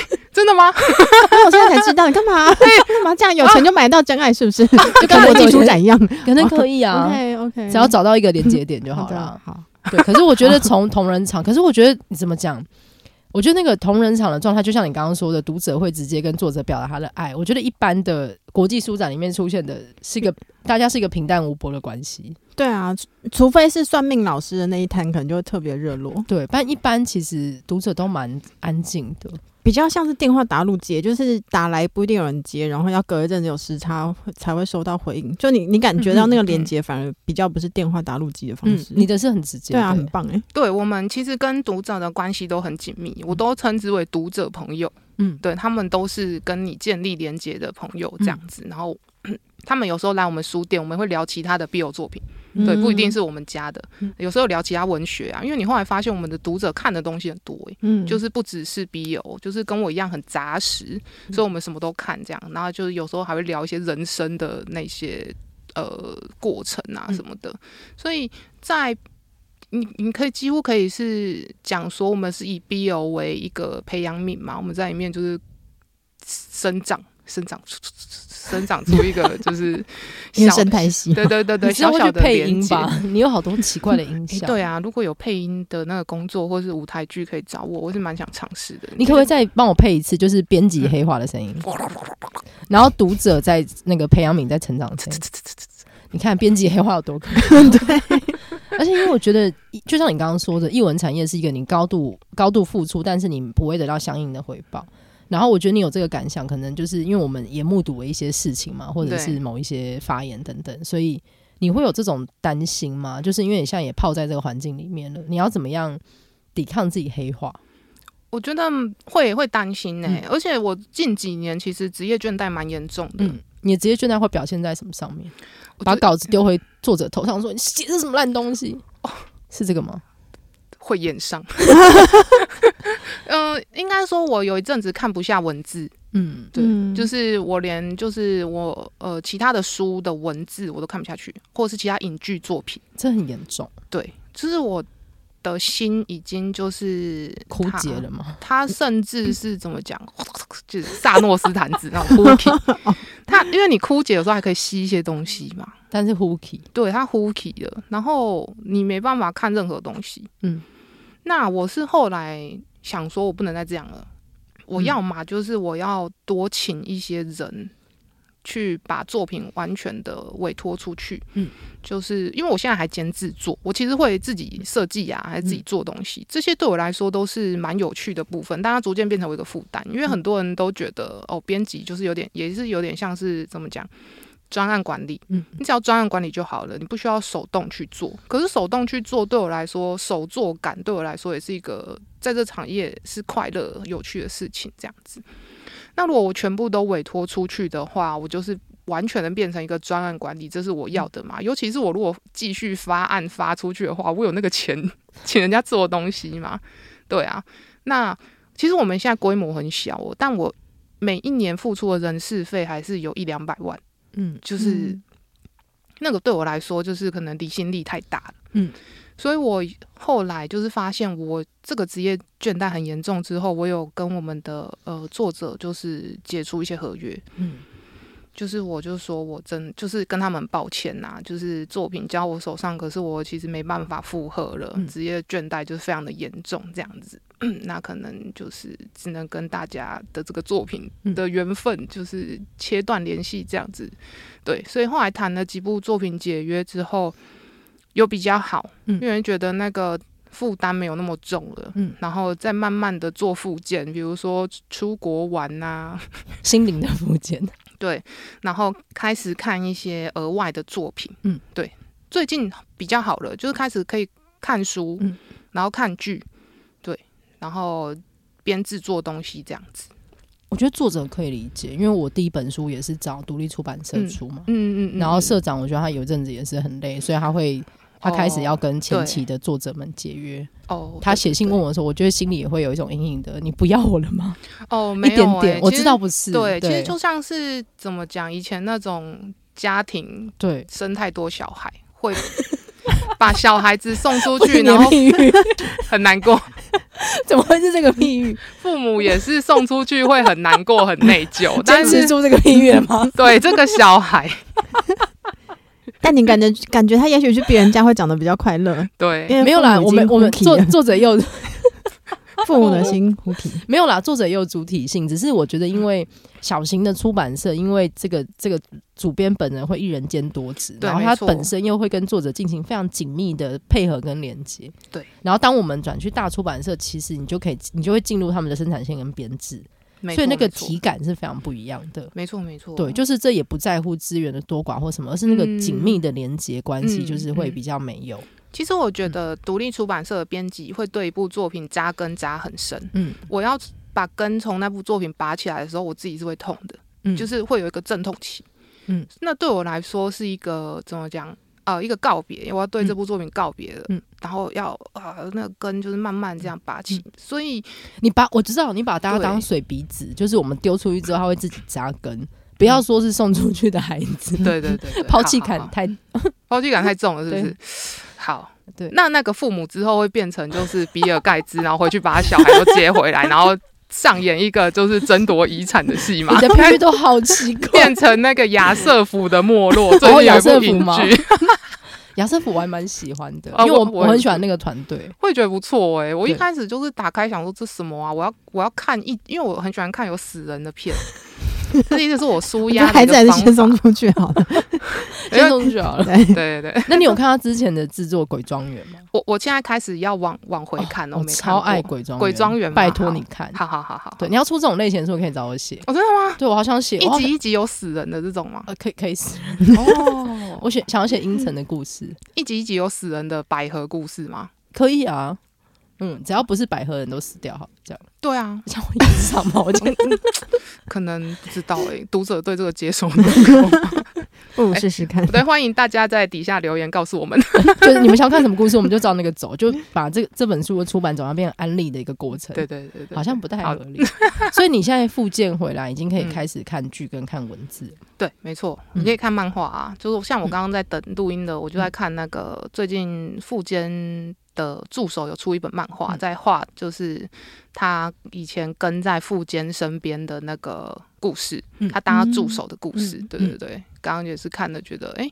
真的吗？(laughs) 我现在才知道，你干嘛？(laughs) 干嘛这样？有钱就买到真爱是不是？(laughs) 就跟国际书展一样，可能可以啊。OK OK，只要找到一个连接点就好了。好，对。可是我觉得从同人场，可是我觉得你怎么讲？我觉得那个同人场的状态，就像你刚刚说的，读者会直接跟作者表达他的爱。我觉得一般的国际书展里面出现的是一个大家是一个平淡无波的关系。对啊，除非是算命老师的那一摊，可能就会特别热络。对，但一般其实读者都蛮安静的。比较像是电话打入接，就是打来不一定有人接，然后要隔一阵子有时差才会收到回应。就你你感觉到那个连接，反而比较不是电话打入机的方式。嗯、你的是很直接，对啊，很棒哎。对，我们其实跟读者的关系都很紧密，我都称之为读者朋友。嗯，对，他们都是跟你建立连接的朋友这样子。嗯、然后 (clears throat) 他们有时候来我们书店，我们会聊其他的 BL 作品。对，不一定是我们家的，有时候聊其他文学啊，因为你后来发现我们的读者看的东西很多，欸，嗯，就是不只是 BL，就是跟我一样很杂食，所以我们什么都看这样，然后就是有时候还会聊一些人生的那些呃过程啊什么的，所以在你你可以几乎可以是讲说我们是以 BL 为一个培养皿嘛，我们在里面就是生长生长出。生长出一个 (laughs) 就是生态系，对对对对，小小的配音吧。你有好多奇怪的音效。对啊，如果有配音的那个工作或是舞台剧可以找我，我是蛮想尝试的。你可不可以再帮我配一次，就是编辑黑化的声音，然后读者在那个培养皿在成长声音。(laughs) 你看编辑黑化有多可爱。对，(laughs) 而且因为我觉得，就像你刚刚说的，译文产业是一个你高度高度付出，但是你不会得到相应的回报。然后我觉得你有这个感想，可能就是因为我们也目睹了一些事情嘛，或者是某一些发言等等，所以你会有这种担心吗？就是因为你现在也泡在这个环境里面了，你要怎么样抵抗自己黑化？我觉得会会担心呢、欸，嗯、而且我近几年其实职业倦怠蛮严重的。嗯，你的职业倦怠会表现在什么上面？把稿子丢回作者头上说，说你写的什么烂东西？哦，是这个吗？会演上，(laughs) 嗯、呃，应该说，我有一阵子看不下文字，嗯，对，嗯、就是我连就是我呃其他的书的文字我都看不下去，或者是其他影剧作品，这很严重，对，就是我的心已经就是枯竭了吗？他甚至是怎么讲，就是萨诺斯坦子那种枯竭，(laughs) 他因为你枯竭有时候还可以吸一些东西嘛，(laughs) 但是呼吸，对，他呼吸了，然后你没办法看任何东西，嗯。那我是后来想说，我不能再这样了。我要嘛就是我要多请一些人，去把作品完全的委托出去。嗯，就是因为我现在还兼制作，我其实会自己设计啊，还是自己做东西，嗯、这些对我来说都是蛮有趣的部分，但它逐渐变成我一个负担，因为很多人都觉得哦，编辑就是有点，也是有点像是怎么讲？专案管理，嗯，你只要专案管理就好了，你不需要手动去做。可是手动去做，对我来说，手做感对我来说也是一个在这产业是快乐、有趣的事情。这样子，那如果我全部都委托出去的话，我就是完全能变成一个专案管理，这是我要的嘛？尤其是我如果继续发案发出去的话，我有那个钱 (laughs) 请人家做东西嘛？对啊，那其实我们现在规模很小哦，但我每一年付出的人事费还是有一两百万。嗯，就是那个对我来说，就是可能离心力太大了。嗯，所以我后来就是发现，我这个职业倦怠很严重之后，我有跟我们的呃作者就是解除一些合约。嗯。就是我就说我真就是跟他们抱歉呐、啊，就是作品交我手上，可是我其实没办法负荷了，职业倦怠就是非常的严重这样子，嗯、那可能就是只能跟大家的这个作品的缘分就是切断联系这样子，对，所以后来谈了几部作品解约之后，有比较好，因为觉得那个负担没有那么重了，嗯，然后再慢慢的做复健，比如说出国玩呐、啊，(laughs) 心灵的复健。(laughs) 对，然后开始看一些额外的作品，嗯，对，最近比较好了，就是开始可以看书，嗯，然后看剧，对，然后边制作东西这样子。我觉得作者可以理解，因为我第一本书也是找独立出版社出嘛，嗯嗯，嗯，嗯，然后社长我觉得他有阵子也是很累，所以他会。他开始要跟前期的作者们解约。哦，他写信问我的时候，我觉得心里也会有一种隐隐的，你不要我了吗？哦，没有、欸，一点点，我知道不是。对，其实就像是怎么讲，以前那种家庭，对，生太多小孩，会 (laughs) 把小孩子送出去，然后 (laughs) 很难过。(laughs) 怎么会是这个譬喻？父母也是送出去会很难过、很内疚。但是坚持住这个譬喻吗？对，这个小孩。但你感觉感觉他也许去别人家会长得比较快乐，对，因为没有啦，我们我们作作者又父母的心没有啦，作者也有主体性，只是我觉得因为小型的出版社，因为这个这个主编本人会一人兼多职，然后他本身又会跟作者进行非常紧密的配合跟连接，对，然后当我们转去大出版社，其实你就可以你就会进入他们的生产线跟编制。所以那个体感是非常不一样的，没错没错，对，就是这也不在乎资源的多寡或什么，而是那个紧密的连接关系，就是会比较没有。其实我觉得独立出版社的编辑会对一部作品扎根扎很深，嗯，我要把根从那部作品拔起来的时候，我自己是会痛的，嗯，就是会有一个阵痛期，嗯，那对我来说是一个怎么讲？呃，一个告别，我要对这部作品告别了，嗯，然后要啊、呃，那个根就是慢慢这样拔起，嗯、所以你把我知道，你把大家当水鼻子，就是我们丢出去之后，它会自己扎根，不要说是送出去的孩子，(laughs) 对对对，抛弃感太 (laughs) 抛弃感太重了，是不是？好，对，那那个父母之后会变成就是比尔盖茨，然后回去把他小孩都接回来，然后。上演一个就是争夺遗产的戏嘛？你的 (laughs) 比喻都好奇怪，变成那个亚瑟夫的没落，(laughs) 最后亚瑟夫吗？(laughs) 亚瑟夫我还蛮喜欢的，因为我我很喜欢那个团队，会觉得不错哎。我一开始就是打开想说这什么啊？我要我要看一，因为我很喜欢看有死人的片。(laughs) 这意思是我纾压，孩子还是先送出去好了，(laughs) 先送出去好了。(laughs) 对对对，那你有看他之前的制作《鬼庄园》吗？我我现在开始要往往回看了，我超爱《鬼庄鬼庄园》，拜托你看，好好好好。对，你要出这种类型的时候，可以找我写。哦，真的吗？对，我好想写一集一集有死人的这种吗？呃，可以可以死人哦。我写想要写阴沉的故事，一集一集有死人的百合故事吗？可以啊。嗯，只要不是百合人都死掉，好这样。对啊，像我一直上毛巾，(laughs) 可能不知道哎、欸，读者对这个接受能力不如试试看。对，欢迎大家在底下留言告诉我们，(laughs) 就是你们想看什么故事，我们就照那个走，就把这这本书的出版走向变成安利的一个过程。对对对对，好像不太合理。(laughs) 所以你现在复健回来，已经可以开始看剧跟看文字。嗯、对，没错，你可以看漫画啊，就是像我刚刚在等录音的，我就在看那个最近复健。的助手有出一本漫画，在画就是他以前跟在富坚身边的那个故事，他当他助手的故事。对对对，刚刚也是看了，觉得哎，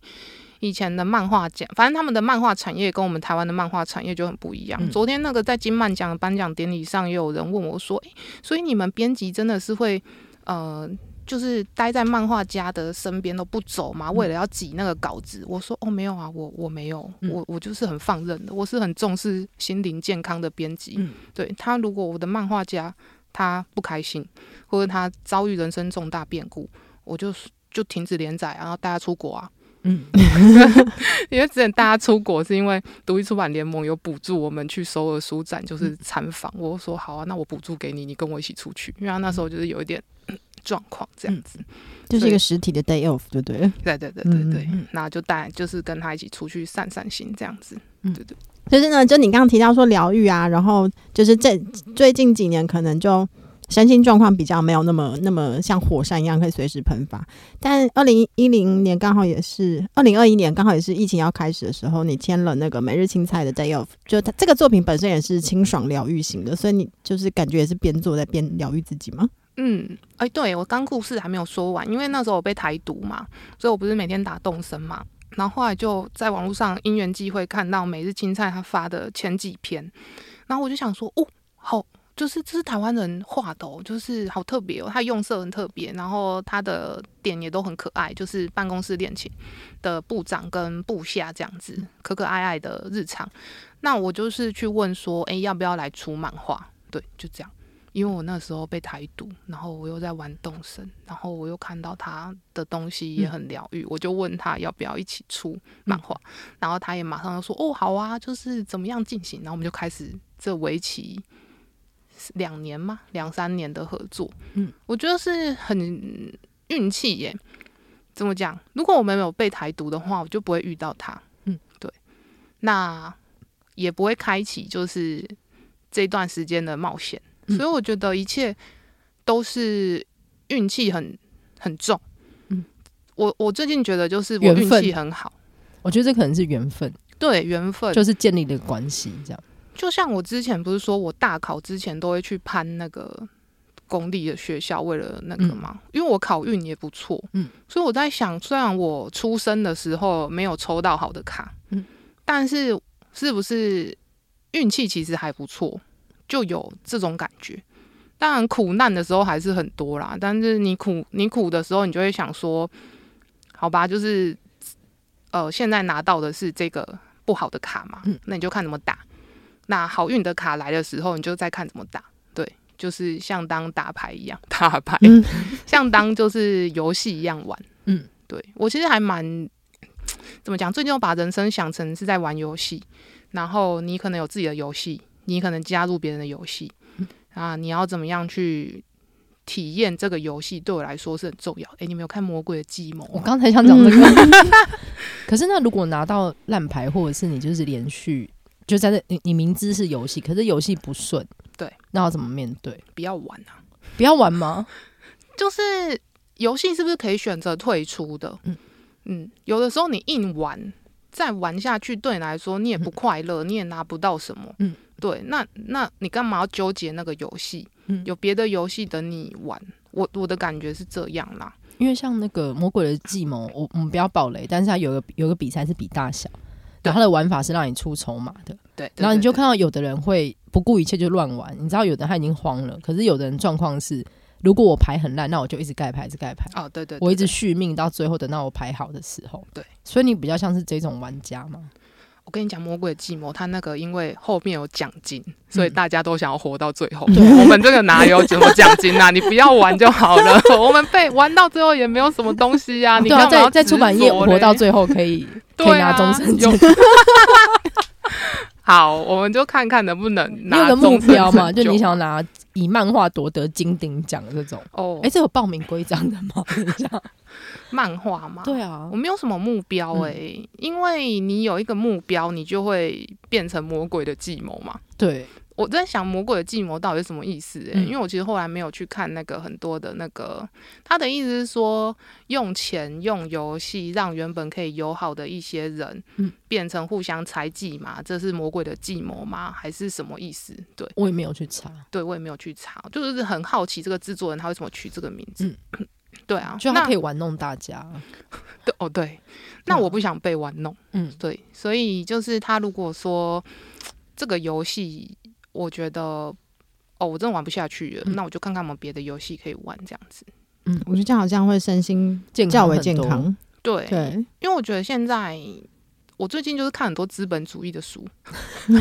以前的漫画奖，反正他们的漫画产业跟我们台湾的漫画产业就很不一样。昨天那个在金漫奖颁奖典礼上，也有人问我说，哎，所以你们编辑真的是会呃？就是待在漫画家的身边都不走嘛，为了要挤那个稿子。我说哦，没有啊，我我没有，我我就是很放任的，我是很重视心灵健康的编辑。对他，如果我的漫画家他不开心，或者他遭遇人生重大变故，我就就停止连载，然后带他出国啊。嗯，(laughs) 因为之前大家出国是因为独立出版联盟有补助我们去首尔书展，就是参访。嗯、我说好啊，那我补助给你，你跟我一起出去。因为他那时候就是有一点状况这样子，就是一个实体的 day off，对不对？对对对对对，那就带就是跟他一起出去散散心这样子。对对，就是呢，就你刚刚提到说疗愈啊，然后就是这最近几年可能就。身心状况比较没有那么那么像火山一样可以随时喷发，但二零一零年刚好也是二零二一年刚好也是疫情要开始的时候，你签了那个每日青菜的 Day Off，就它这个作品本身也是清爽疗愈型的，所以你就是感觉也是边做在边疗愈自己吗？嗯，哎、对我刚故事还没有说完，因为那时候我被台独嘛，所以我不是每天打动身嘛，然后后来就在网络上因缘际会看到每日青菜他发的前几篇，然后我就想说，哦，好。就是这是台湾人画的哦，就是好特别哦，他用色很特别，然后他的点也都很可爱，就是办公室恋情的部长跟部下这样子，可可爱爱的日常。那我就是去问说，哎，要不要来出漫画？对，就这样。因为我那时候被台独，然后我又在玩动身，然后我又看到他的东西也很疗愈，嗯、我就问他要不要一起出漫画，嗯、然后他也马上就说，哦，好啊，就是怎么样进行，然后我们就开始这为期。两年嘛？两三年的合作，嗯，我觉得是很运气耶。怎么讲？如果我们没有被台独的话，我就不会遇到他，嗯，对，那也不会开启就是这段时间的冒险。嗯，所以我觉得一切都是运气很很重。嗯，我我最近觉得就是我运气很好，我觉得这可能是缘分，对，缘分。就是建立的关系这样。就像我之前不是说我大考之前都会去攀那个公立的学校，为了那个嘛，嗯、因为我考运也不错，嗯，所以我在想，虽然我出生的时候没有抽到好的卡，嗯，但是是不是运气其实还不错，就有这种感觉。当然苦难的时候还是很多啦，但是你苦你苦的时候，你就会想说，好吧，就是呃，现在拿到的是这个不好的卡嘛，嗯，那你就看怎么打。那好运的卡来的时候，你就再看怎么打。对，就是像当打牌一样，打牌，嗯、(laughs) 像当就是游戏一样玩。嗯，对，我其实还蛮怎么讲？最近我把人生想成是在玩游戏，然后你可能有自己的游戏，你可能加入别人的游戏，嗯、啊，你要怎么样去体验这个游戏？对我来说是很重要。诶、欸，你没有看《魔鬼的计谋》？我刚才想讲这个，嗯、(laughs) 可是那如果拿到烂牌，或者是你就是连续。就在这，你你明知是游戏，可是游戏不顺，对，那要怎么面对？不要玩啊！不要玩吗？(laughs) 就是游戏是不是可以选择退出的？嗯嗯，有的时候你硬玩，再玩下去，对你来说你也不快乐，嗯、你也拿不到什么。嗯，对，那那你干嘛要纠结那个游戏？嗯，有别的游戏等你玩。我我的感觉是这样啦，因为像那个魔鬼的计谋，我我们不要暴雷，但是它有个有个比赛是比大小。对，它的玩法是让你出筹码的，对，然后你就看到有的人会不顾一切就乱玩，你知道有的人他已经慌了，可是有的人状况是，如果我牌很烂，那我就一直盖牌，一直盖牌，哦，对对，对，我一直续命到最后，等到我牌好的时候，对，所以你比较像是这种玩家吗？我跟你讲，魔鬼的计谋，它那个因为后面有奖金，所以大家都想要活到最后。嗯、我们这个哪有什么奖金啊？你不要玩就好了。(laughs) (laughs) 我们被玩到最后也没有什么东西呀、啊。你要在在出版业活到最后可以可以拿终身金。(laughs) 好，我们就看看能不能拿个目标嘛？就你想要拿以漫画夺得金鼎奖这种哦？哎、欸，这有报名规章的吗？(laughs) 漫画吗？对啊，我没有什么目标诶、欸，嗯、因为你有一个目标，你就会变成魔鬼的计谋嘛。对，我在想魔鬼的计谋到底是什么意思诶、欸，嗯、因为我其实后来没有去看那个很多的那个，他的意思是说用钱用游戏让原本可以友好的一些人，嗯，变成互相猜忌嘛，这是魔鬼的计谋吗？还是什么意思？对，我也没有去查，对我也没有去查，就是很好奇这个制作人他为什么取这个名字。嗯 (clears throat) 对啊，就他可以玩弄大家。(laughs) 对哦，对，那我不想被玩弄。嗯，对，所以就是他如果说这个游戏，我觉得哦，我真的玩不下去了，嗯、那我就看看有没有别的游戏可以玩，这样子。嗯，我觉得这样好像会身心健康较为健康。对对，因为我觉得现在我最近就是看很多资本主义的书。(laughs) (laughs)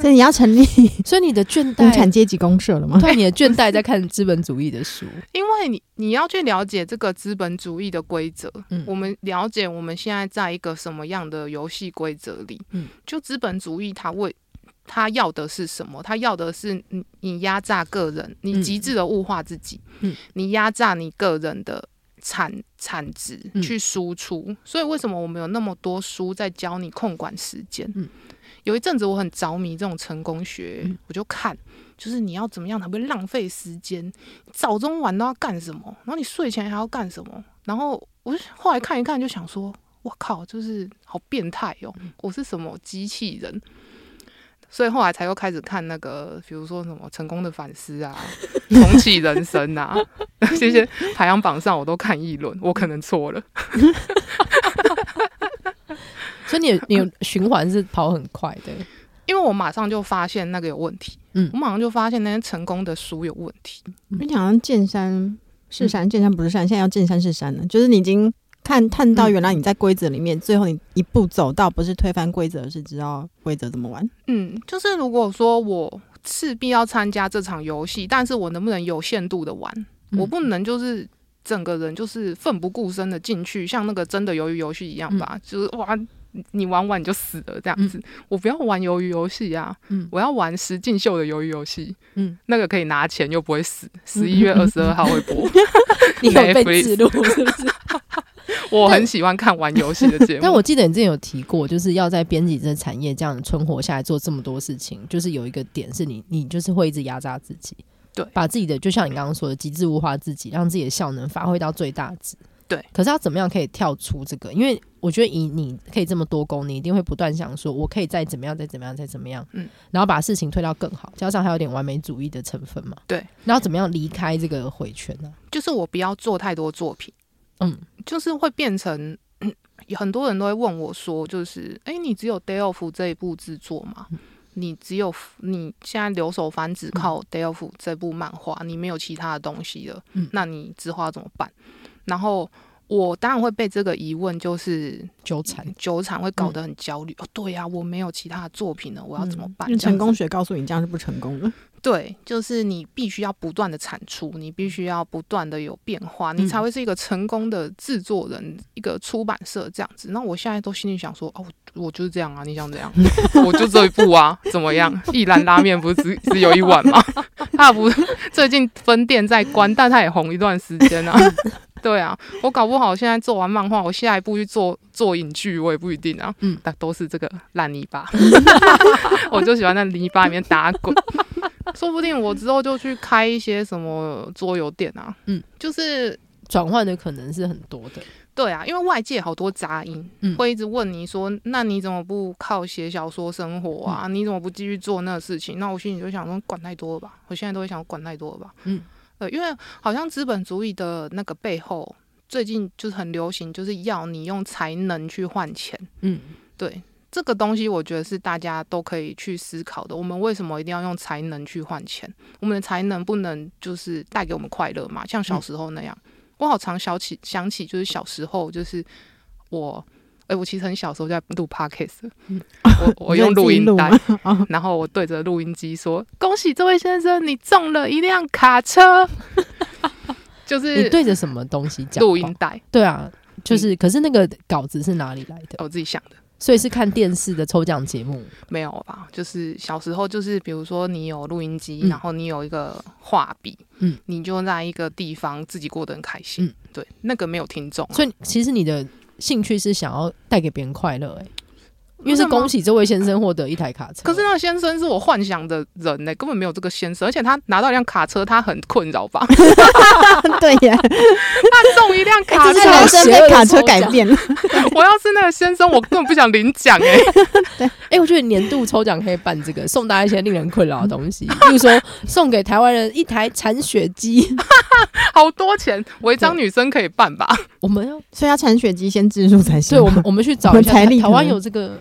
所以你要成立，(laughs) 所以你的倦怠无产阶级公社了吗？对，你的倦怠在看资本主义的书，因为你你要去了解这个资本主义的规则。嗯，我们了解我们现在在一个什么样的游戏规则里。嗯，就资本主义，它为它要的是什么？他要的是你你压榨个人，你极致的物化自己。嗯，你压榨你个人的产产值去输出。嗯，所以为什么我们有那么多书在教你控管时间？嗯。有一阵子我很着迷这种成功学，嗯、我就看，就是你要怎么样才不会浪费时间，早中晚都要干什么，然后你睡前还要干什么，然后我就后来看一看，就想说，我靠，就是好变态哦，我是什么机器人？所以后来才又开始看那个，比如说什么成功的反思啊，(laughs) 重启人生啊，(laughs) 这些排行榜上我都看一轮，我可能错了。(laughs) 所以你你循环是跑很快的，因为我马上就发现那个有问题，嗯，我马上就发现那些成功的书有问题。你好像见山是山，见山不是山，现在要见山是山了。就是你已经看看到原来你在规则里面，最后你一步走到不是推翻规则，而是知道规则怎么玩。嗯，就是如果说我势必要参加这场游戏，但是我能不能有限度的玩？我不能就是整个人就是奋不顾身的进去，像那个真的鱿鱼游戏一样吧？就是哇。你玩完你就死了这样子，嗯、我不要玩鱿鱼游戏啊！嗯、我要玩石进秀的鱿鱼游戏，嗯，那个可以拿钱又不会死。十一月二十二号会播，(laughs) 你有被 (laughs) 记录是不是？(laughs) 我很喜欢看玩游戏的节目，(laughs) 但我记得你之前有提过，就是要在编辑这产业这样存活下来，做这么多事情，就是有一个点是你，你就是会一直压榨自己，对，把自己的就像你刚刚说的极致物化自己，让自己的效能发挥到最大值。对，可是要怎么样可以跳出这个？因为我觉得以你可以这么多功，你一定会不断想说，我可以再怎么样，再怎么样，再怎么样，嗯，然后把事情推到更好，加上还有点完美主义的成分嘛。对，然后怎么样离开这个回圈呢？就是我不要做太多作品，嗯，就是会变成，嗯，很多人都会问我说，就是，哎，你只有 Day Off 这一部制作吗？嗯，你只有你现在留守番只靠 Day Off 这部漫画，你没有其他的东西了，嗯，那你之后要怎么办？然后我当然会被这个疑问就是纠缠，纠缠会搞得很焦虑。嗯、哦，对呀、啊，我没有其他的作品了，我要怎么办？成功学告诉你这样是不成功的。对，就是你必须要不断的产出，你必须要不断的有变化，你才会是一个成功的制作人，嗯、一个出版社这样子。那我现在都心里想说，哦，我就是这样啊，你想怎样？(laughs) 我就这一步啊，怎么样？一兰拉面不是只只有一碗吗？(laughs) 他不最近分店在关，但他也红一段时间啊。(laughs) 对啊，我搞不好现在做完漫画，我下一步去做做影剧，我也不一定啊。嗯，但都是这个烂泥巴，我就喜欢在泥巴里面打滚。说不定我之后就去开一些什么桌游店啊。嗯，就是转换的可能是很多的。对啊，因为外界好多杂音，嗯、会一直问你说：“那你怎么不靠写小说生活啊？嗯、你怎么不继续做那个事情？”那我心里就想说：“管太多了吧？”我现在都会想管太多了吧？嗯。呃，因为好像资本主义的那个背后，最近就是很流行，就是要你用才能去换钱。嗯，对，这个东西我觉得是大家都可以去思考的。我们为什么一定要用才能去换钱？我们的才能不能就是带给我们快乐嘛？像小时候那样，嗯、我好常想起想起，就是小时候，就是我。哎、欸，我其实很小时候就在录 podcast，我我 (laughs) 用录音带，然后我对着录音机说：“恭喜这位先生，你中了一辆卡车。(laughs) ”就是你对着什么东西讲？录音带。对啊，就是，嗯、可是那个稿子是哪里来的？我自己想的。所以是看电视的抽奖节目？没有吧？就是小时候，就是比如说你有录音机，嗯、然后你有一个画笔，嗯，你就在一个地方自己过得很开心。嗯、对，那个没有听众、啊，所以其实你的。兴趣是想要带给别人快乐，诶，因为是恭喜这位先生获得一台卡车。可是那个先生是我幻想的人呢，根本没有这个先生，而且他拿到一辆卡车，他很困扰吧？(laughs) 对呀，(laughs) 他送一辆卡车，先生被卡车改变了。(laughs) 我要是那个先生，我根本不想领奖哎。对，哎、欸，我觉得年度抽奖可以办这个，送大家一些令人困扰的东西，比如说送给台湾人一台铲雪机，好多钱，违章女生可以办吧？我们要，所以要铲雪机先置入才行。对，我们我们去找一下台湾有这个。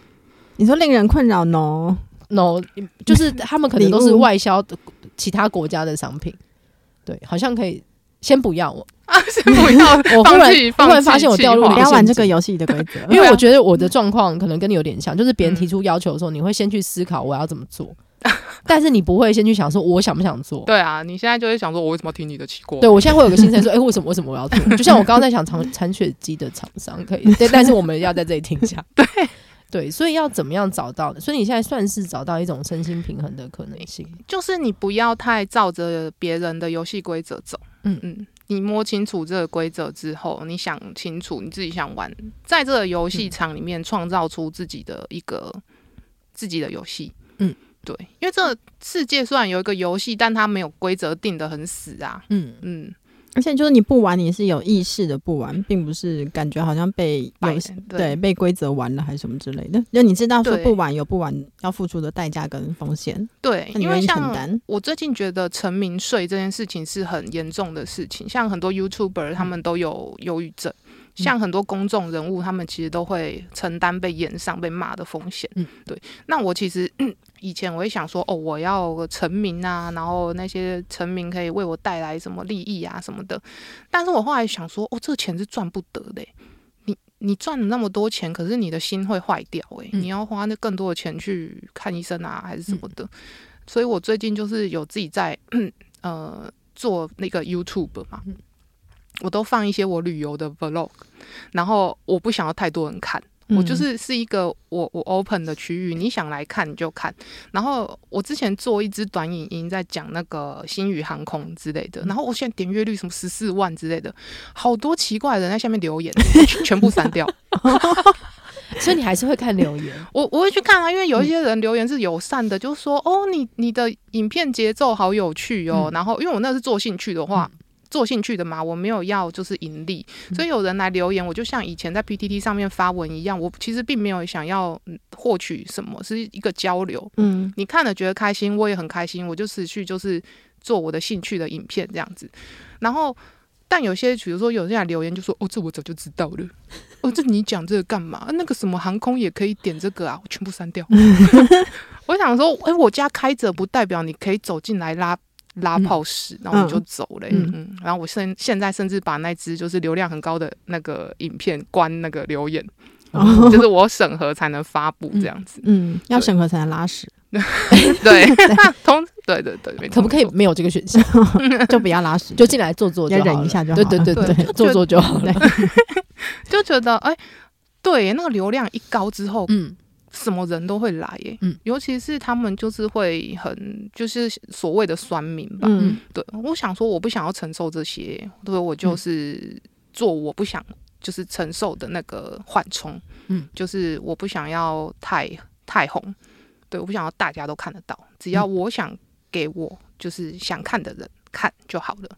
你说令人困扰？no no，就是他们可能都是外销的其他国家的商品。对，好像可以先不要我 (laughs) 啊，先不要。(laughs) 我忽然忽然发现我掉入不要玩这个游戏的规则，(laughs) 因为我觉得我的状况可能跟你有点像，就是别人提出要求的时候，你会先去思考我要怎么做。但是你不会先去想说我想不想做？对啊，你现在就会想说，我为什么要听你的奇怪？对我现在会有个心声说，哎、欸，为什么为什么我要做？就像我刚刚在想长残血机的厂商可以，对，但是我们要在这里听一下。对对，所以要怎么样找到的？所以你现在算是找到一种身心平衡的可能性，就是你不要太照着别人的游戏规则走。嗯嗯，你摸清楚这个规则之后，你想清楚你自己想玩，在这个游戏场里面创造出自己的一个自己的游戏。嗯。对，因为这个世界虽然有一个游戏，但它没有规则定的很死啊。嗯嗯，而且就是你不玩，你是有意识的不玩，并不是感觉好像被有对，对被规则玩了还是什么之类的。就你知道说不玩有不玩要付出的代价跟风险。对，因为像我最近觉得成名税这件事情是很严重的事情，像很多 YouTuber 他们都有忧郁症。像很多公众人物，他们其实都会承担被炎上、被骂的风险。嗯，对。那我其实以前我会想说，哦，我要成名啊，然后那些成名可以为我带来什么利益啊什么的。但是我后来想说，哦，这个钱是赚不得的。你你赚了那么多钱，可是你的心会坏掉。诶，你要花那更多的钱去看医生啊，还是什么的。所以我最近就是有自己在 (clears throat) 呃做那个 YouTube 嘛。我都放一些我旅游的 vlog，然后我不想要太多人看，嗯、我就是是一个我我 open 的区域，你想来看你就看。然后我之前做一支短影音在讲那个星宇航空之类的，然后我现在点阅率什么十四万之类的，好多奇怪的人在下面留言，(laughs) 全部删掉。(laughs) (laughs) 所以你还是会看留言？我我会去看啊，因为有一些人留言是友善的，就是说哦，你你的影片节奏好有趣哦。嗯、然后因为我那是做兴趣的话。嗯做兴趣的嘛，我没有要就是盈利，所以有人来留言，我就像以前在 PTT 上面发文一样，我其实并没有想要获取什么，是一个交流。嗯，你看了觉得开心，我也很开心，我就持续就是做我的兴趣的影片这样子。然后，但有些比如说有人来留言就说：“哦，这我早就知道了。(laughs) ”哦，这你讲这个干嘛？那个什么航空也可以点这个啊？我全部删掉。(laughs) 我想说，哎，我家开着不代表你可以走进来拉。拉泡屎，然后我就走了。嗯，嗯，然后我现现在甚至把那支就是流量很高的那个影片关那个留言，哦、就是我审核才能发布这样子。嗯，对要审核才能拉屎。(laughs) (laughs) 对，通对对对，可不可以没有这个选项？(laughs) 就不要拉屎，就进来坐坐，就忍一下就好。对对，对坐坐就好了。就觉得哎，对，那个流量一高之后，嗯。什么人都会来耶，嗯，尤其是他们就是会很就是所谓的酸民吧，嗯，对，我想说我不想要承受这些，对，我就是做我不想就是承受的那个缓冲，嗯，就是我不想要太太红，对，我不想要大家都看得到，只要我想给我就是想看的人看就好了，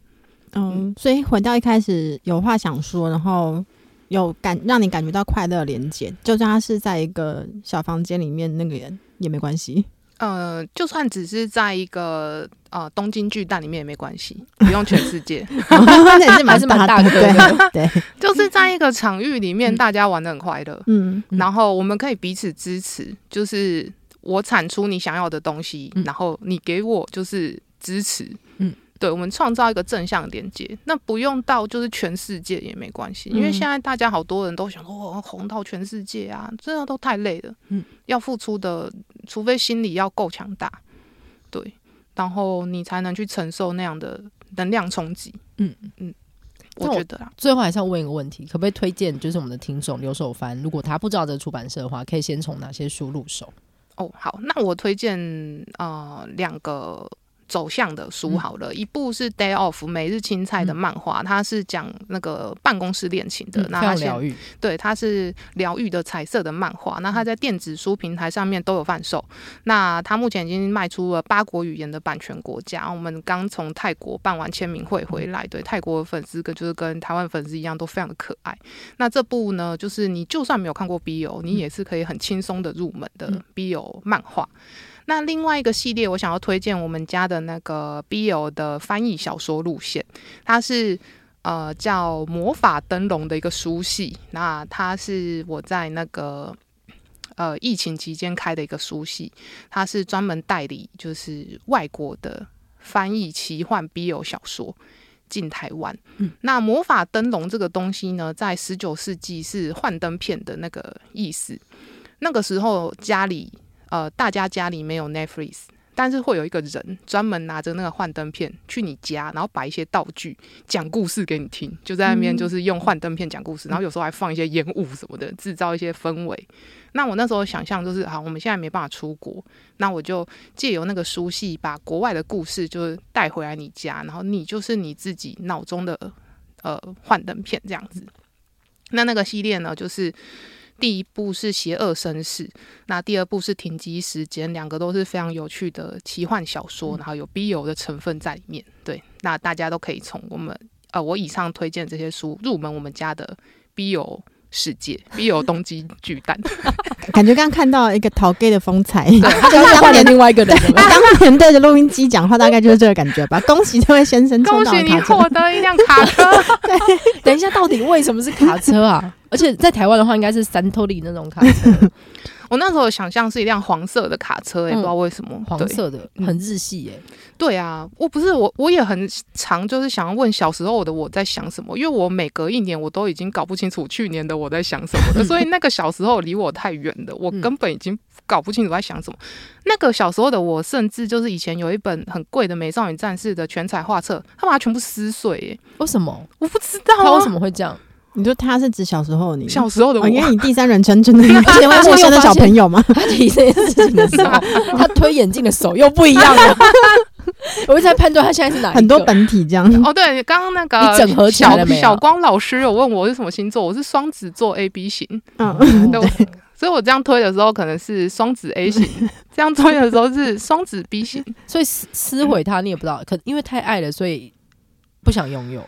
嗯，嗯，所以回到一开始有话想说，然后。有感让你感觉到快乐连接，就算他是在一个小房间里面，那个人也没关系。呃，就算只是在一个呃东京巨蛋里面也没关系，不用全世界，那也是蛮 (laughs) 是蛮大的，对对，就是在一个场域里面，大家玩的很快乐，嗯，然后我们可以彼此支持，就是我产出你想要的东西，然后你给我就是支持，嗯。对，我们创造一个正向连接，那不用到就是全世界也没关系，因为现在大家好多人都想说，哦，红到全世界啊，这样都太累了。嗯，要付出的，除非心理要够强大，对，然后你才能去承受那样的能量冲击。嗯嗯，我觉得啊，最后还是要问一个问题，可不可以推荐就是我们的听众刘守帆，如果他不知道这个出版社的话，可以先从哪些书入手？哦，好，那我推荐呃两个。走向的书好了，嗯、一部是《Day Off》每日青菜的漫画，嗯、它是讲那个办公室恋情的，那、疗愈，对，它是疗愈的彩色的漫画。那它在电子书平台上面都有贩售。那它目前已经卖出了八国语言的版权国家。我们刚从泰国办完签名会回来，对泰国的粉丝跟就是跟台湾粉丝一样，都非常的可爱。那这部呢，就是你就算没有看过 BO，你也是可以很轻松的入门的 BO 漫画。那另外一个系列，我想要推荐我们家的那个 BL 的翻译小说路线，它是呃叫《魔法灯笼》的一个书系。那它是我在那个呃疫情期间开的一个书系，它是专门代理就是外国的翻译奇幻 BL 小说进台湾。嗯，那魔法灯笼这个东西呢，在十九世纪是幻灯片的那个意思。那个时候家里呃，大家家里没有 Netflix。但是会有一个人专门拿着那个幻灯片去你家，然后摆一些道具讲故事给你听，就在那边就是用幻灯片讲故事，然后有时候还放一些烟雾什么的，制造一些氛围。那我那时候想象就是，好，我们现在没办法出国，那我就借由那个书系把国外的故事就是带回来你家，然后你就是你自己脑中的呃幻灯片这样子。那那个系列呢，就是。第一部是《邪恶绅士》，那第二部是《停机时间》，两个都是非常有趣的奇幻小说，然后有 BL 的成分在里面。对，那大家都可以从我们呃我以上推荐这些书入门我们家的 BL 世界必有东机巨蛋。(laughs) 感觉刚刚看到一个陶 gay 的风采，对，(laughs) 他刚刚换了另外一个人，(laughs) 当年对着录音机讲话，大概就是这个感觉吧。恭喜这位先生，恭喜你获得一辆卡车。对，等一下，到底为什么是卡车啊？而且在台湾的话，应该是三托利那种卡车。我那时候想象是一辆黄色的卡车，也不知道为什么黄色的，很日系耶。对啊，我不是我，我也很常就是想要问小时候的我在想什么，因为我每隔一年我都已经搞不清楚去年的我在想什么了，(laughs) 所以那个小时候离我太远了，我根本已经搞不清楚在想什么。那个小时候的我，甚至就是以前有一本很贵的《美少女战士》的全彩画册，他把它全部撕碎耶。为什么？我不知道他为什么会这样。你说他是指小时候你小时候的我，因为你第三人称真的而且陌生的小朋友吗？(laughs) 他提这件事情的时候，(laughs) 他推眼镜的手又不一样了。(laughs) 我一直在判断他现在是哪很多本体这样。哦，对，刚刚那个整合起来了没有？小光老师有问我是什么星座，我是双子座 A B 型。嗯，对，所以我这样推的时候可能是双子 A 型，这样推的时候是双子 B 型。所以撕撕毁他，你也不知道，可因为太爱了，所以不想拥有。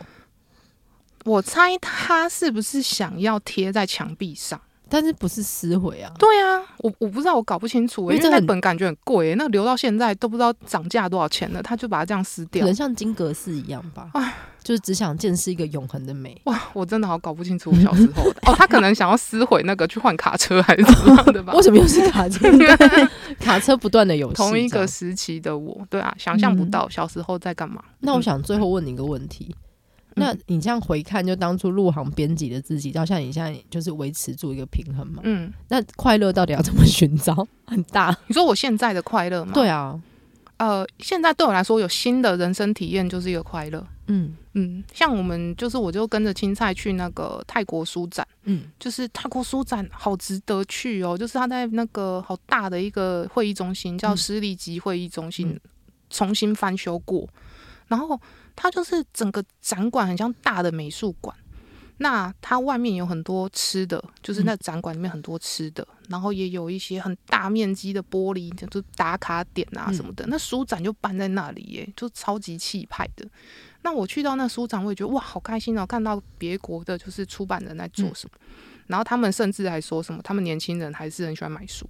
我猜他是不是想要贴在墙壁上，但是不是撕毁啊？对啊，我我不知道，我搞不清楚，因为那本感觉很贵、欸，那留到现在都不知道涨价多少钱了，他就把它这样撕掉，可能像金阁寺一样吧？唉，就是只想见识一个永恒的美。哇，我真的好搞不清楚我小时候的 (laughs) 哦，他可能想要撕毁那个去换卡车还是怎么样的吧？(laughs) 为什么又是卡车？(laughs) 卡车不断的有同一个时期的我，对啊，想象不到小时候在干嘛、嗯。那我想最后问你一个问题。那你这样回看，就当初入行编辑的自己，到像你现在就是维持住一个平衡嘛？嗯，那快乐到底要怎么寻找？(laughs) 很大。你说我现在的快乐吗？对啊，呃，现在对我来说有新的人生体验就是一个快乐。嗯嗯，像我们就是我就跟着青菜去那个泰国书展，嗯，就是泰国书展好值得去哦，就是他在那个好大的一个会议中心，叫诗丽吉会议中心，嗯，重新翻修过，然后。它就是整个展馆很像大的美术馆，那它外面有很多吃的，就是那展馆里面很多吃的，嗯、然后也有一些很大面积的玻璃，就是打卡点啊什么的。嗯、那书展就办在那里耶，就超级气派的。那我去到那书展，我也觉得哇，好开心哦！看到别国的就是出版人在做什么，嗯、然后他们甚至还说什么，他们年轻人还是很喜欢买书，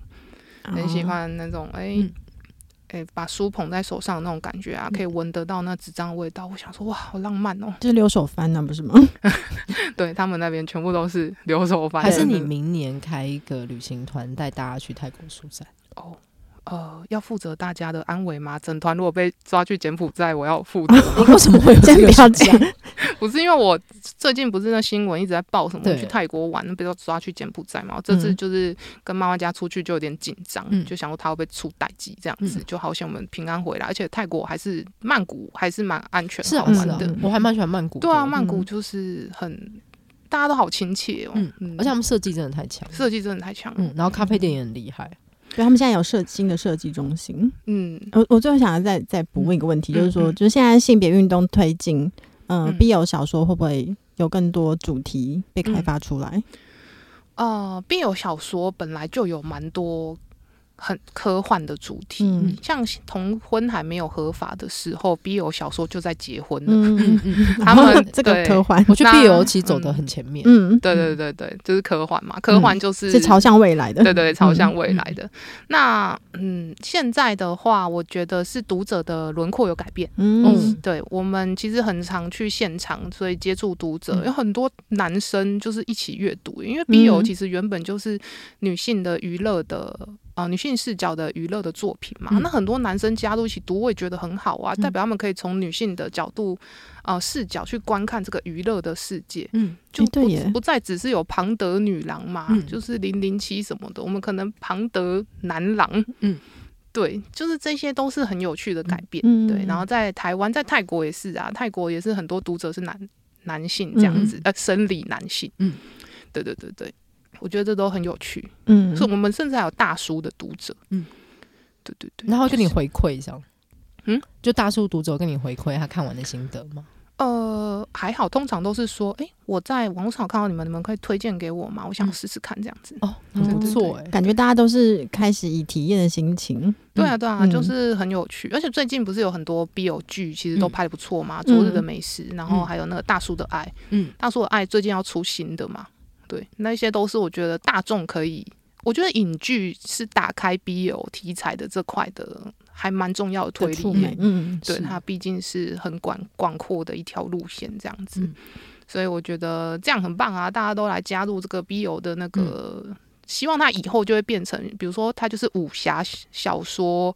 哦、很喜欢那种哎。嗯诶、欸，把书捧在手上的那种感觉啊，可以闻得到那纸张的味道。我想说，哇，好浪漫哦！(laughs) 这是留守翻呢，不是吗？(laughs) 对，他们那边全部都是留守翻。还是你明年开一个旅行团，带大家去泰国书展？哦。呃，要负责大家的安危吗？整团如果被抓去柬埔寨，我要负责。(laughs) 你为什么会有这个想法？不是因为我最近不是那新闻一直在报什么去泰国玩，被抓去柬埔寨嘛？这次就是跟妈妈家出去就有点紧张，嗯、就想说他会不会出代机这样子，嗯、就好像我们平安回来。而且泰国还是曼谷还是蛮安全好玩的，我还蛮喜欢曼谷。对啊，曼谷就是很大家都好亲切哦，嗯嗯、而且他们设计真的太强，设计真的太强，嗯，然后咖啡店也很厉害。对，他们现在有设新的设计中心。嗯，我我最后想要再再补问一个问题，嗯、就是说，就是现在性别运动推进，嗯、呃、BL 小说会不会有更多主题被开发出来？嗯、呃，BL 小说本来就有蛮多。很科幻的主题，嗯、像同婚还没有合法的时候，BL 小说就在结婚了。嗯嗯、(laughs) 他们 (laughs) 这个科幻，我觉得 BL 其实走的很前面。嗯，对对对对，就是科幻嘛，科幻就是、嗯、是朝向未来的。对，对对，朝向未来的。嗯、那嗯，现在的话，我觉得是读者的轮廓有改变。嗯，对，我们其实很常去现场，所以接触读者，嗯、有很多男生就是一起阅读，因为 BL 其实原本就是女性的娱乐的。呃女性视角的娱乐的作品嘛。嗯、那很多男生加入一起读，我也觉得很好啊，代表他们可以从女性的角度呃视角去观看这个娱乐的世界。嗯，就不不再只是有庞德女郎嘛，嗯、就是零零七什么的，我们可能庞德男郎。嗯。对，就是这些都是很有趣的改变。嗯、对，然后在台湾，在泰国也是啊，泰国也是很多读者是男男性这样子，嗯、呃，生理男性。嗯，对对对对，我觉得这都很有趣。嗯，所以我们甚至还有大叔的读者。嗯，对对对，然后跟你回馈一下。嗯，就大叔读者跟你回馈他看完的心得吗？呃，还好，通常都是说，哎、欸，我在网络上看到你们，你们可以推荐给我吗？我想试试看这样子。哦，很不错哎，感觉大家都是开始以体验的心情。对啊，对啊，就是很有趣。而且最近不是有很多 BL 剧，其实都拍的不错嘛，昨日的美食，然后还有那个大叔的爱，嗯，大叔的爱最近要出新的嘛，对，那些都是我觉得大众可以。我觉得影剧是打开 BL 题材的这块的，还蛮重要的推力。嗯，对，它毕竟是很广广阔的一条路线，这样子。嗯、所以我觉得这样很棒啊！大家都来加入这个 BL 的那个，嗯、希望它以后就会变成，比如说它就是武侠小说，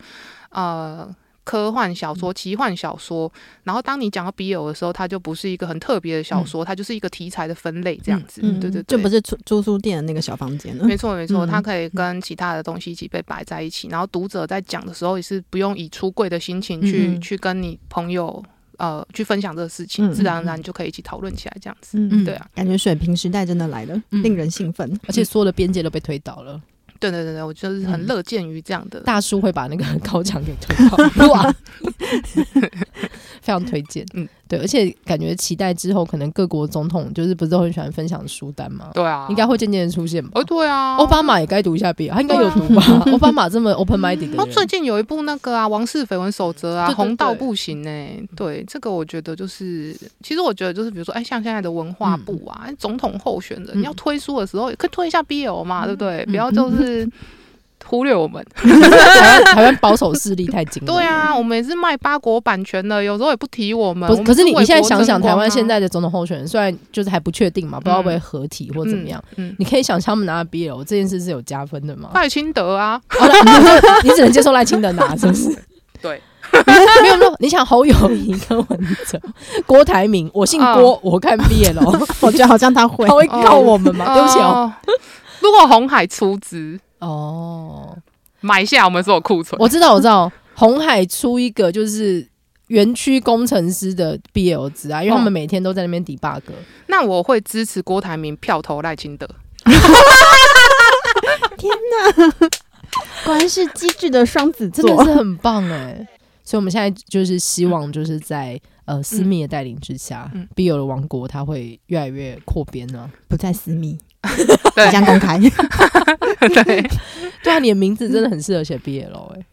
呃。科幻小说、奇幻小说，然后当你讲到笔友的时候，它就不是一个很特别的小说，它就是一个题材的分类这样子。对对对，就不是租租书店的那个小房间了。没错没错，它可以跟其他的东西一起被摆在一起，然后读者在讲的时候也是不用以出柜的心情去去跟你朋友呃去分享这个事情，自然而然就可以一起讨论起来这样子。嗯，对啊，感觉水平时代真的来了，令人兴奋，而且所有的边界都被推倒了。对对对对，我就是很乐见于这样的、嗯、大叔会把那个 (laughs) 高墙给推倒，(laughs) 哇，(laughs) 非常推荐。嗯，对，而且感觉期待之后，可能各国总统就是不是都很喜欢分享书单吗？对啊，应该会渐渐的出现吧。哦，对啊，奥巴马也该读一下 BL，他应该有读吧？奥巴马这么 open minded 的人，他最近有一部那个啊《王室绯闻守则》啊，《红道不行》呢。对，这个我觉得就是，其实我觉得就是，比如说，哎，像现在的文化部啊，嗯、总统候选人、嗯、要推书的时候，也可以推一下 BL 嘛，嗯、对不对？不要就是。是忽略我们台湾台湾保守势力太紧。对啊，我们也是卖八国版权的，有时候也不提我们。不是，可是你你现在想想，台湾现在的总统候选人虽然就是还不确定嘛，不知道会不会合体或怎么样。嗯，你可以想象他们拿 BL 这件事是有加分的吗？赖清德啊，(laughs) 你只能接受赖清德拿，(laughs) 是不是？对，(laughs) 没有没有，你想侯友谊跟文哲、郭台铭，我姓郭，我看 BL，我觉得好像他会，他会告我们吗？对不起哦。如果红海出资哦，买下我们所有库存，我知道，我知道，红海出一个就是园区工程师的 BL 值啊，因为他们每天都在那边 debug。那我会支持郭台铭票投赖清德。天哪，果然是机智的双子座，真的是很棒哎！所以我们现在就是希望，就是在呃私密的带领之下，BL 的王国它会越来越扩编呢，不再私密。即将公开，(laughs) 对 (laughs) 对啊，你的名字真的很适合写 BL 哎。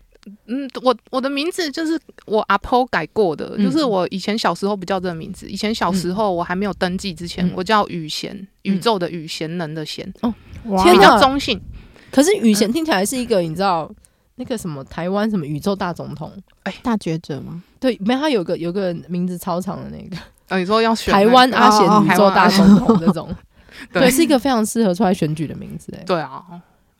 嗯，我我的名字就是我阿婆改过的，嗯、就是我以前小时候不叫这个名字。以前小时候我还没有登记之前，嗯、我叫宇贤，宇宙的宇，贤能的贤。哦，比较中性。可是宇贤听起来是一个，你知道那个什么台湾什么宇宙大总统？哎，大觉者吗？对，没有，他有个有个名字超长的那个。哦，你说要选台湾阿贤宇宙大总统这种。(laughs) 对，是一个非常适合出来选举的名字哎。对啊，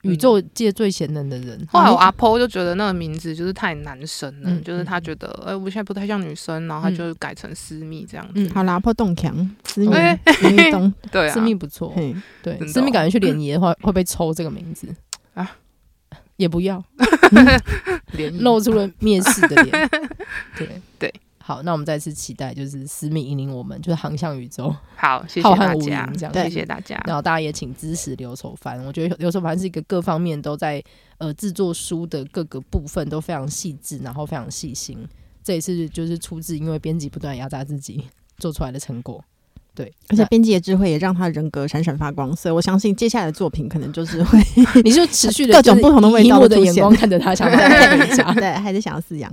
宇宙界最贤能的人。后来我阿婆就觉得那个名字就是太男生了，就是他觉得哎，我现在不太像女生，然后他就改成私密这样子。好，阿婆动强，私密，私密动，(laughs) 对，私密不错。对，私密感觉去联谊的话会被抽这个名字啊，也不要，(laughs) 露出了蔑视的脸。(laughs) 对对。好，那我们再次期待，就是私密引领我们，就是航向宇宙。好，谢谢大家，这样谢谢大家。然后大家也请支持刘守凡，我觉得刘守凡是一个各方面都在呃制作书的各个部分都非常细致，然后非常细心。这也是就是出自因为编辑不断压榨自己做出来的成果。对，而且编辑的智慧也让他人格闪闪发光，所以我相信接下来的作品可能就是会，(laughs) 你就持续的 (laughs) 各种不同的味道的眼光看着他，想要再看一下，(laughs) 对，还是想要饲养。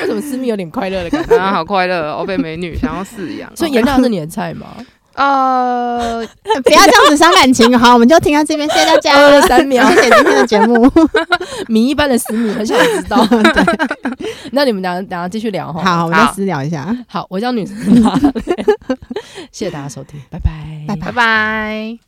为什么私密有点快乐的感觉？啊好快乐，哦，被美女想要饲养，所以颜料是你的菜吗？呃，(laughs) 不要这样子伤感情，好，我们就听到这边，谢谢大家，二三秒谢谢今天的节目。(laughs) 名一般的私密，很少人知道。(laughs) 那你们等，等下继续聊哈。好，我们私聊一下。好，我叫女士。谢谢大家收听，拜拜，拜拜拜。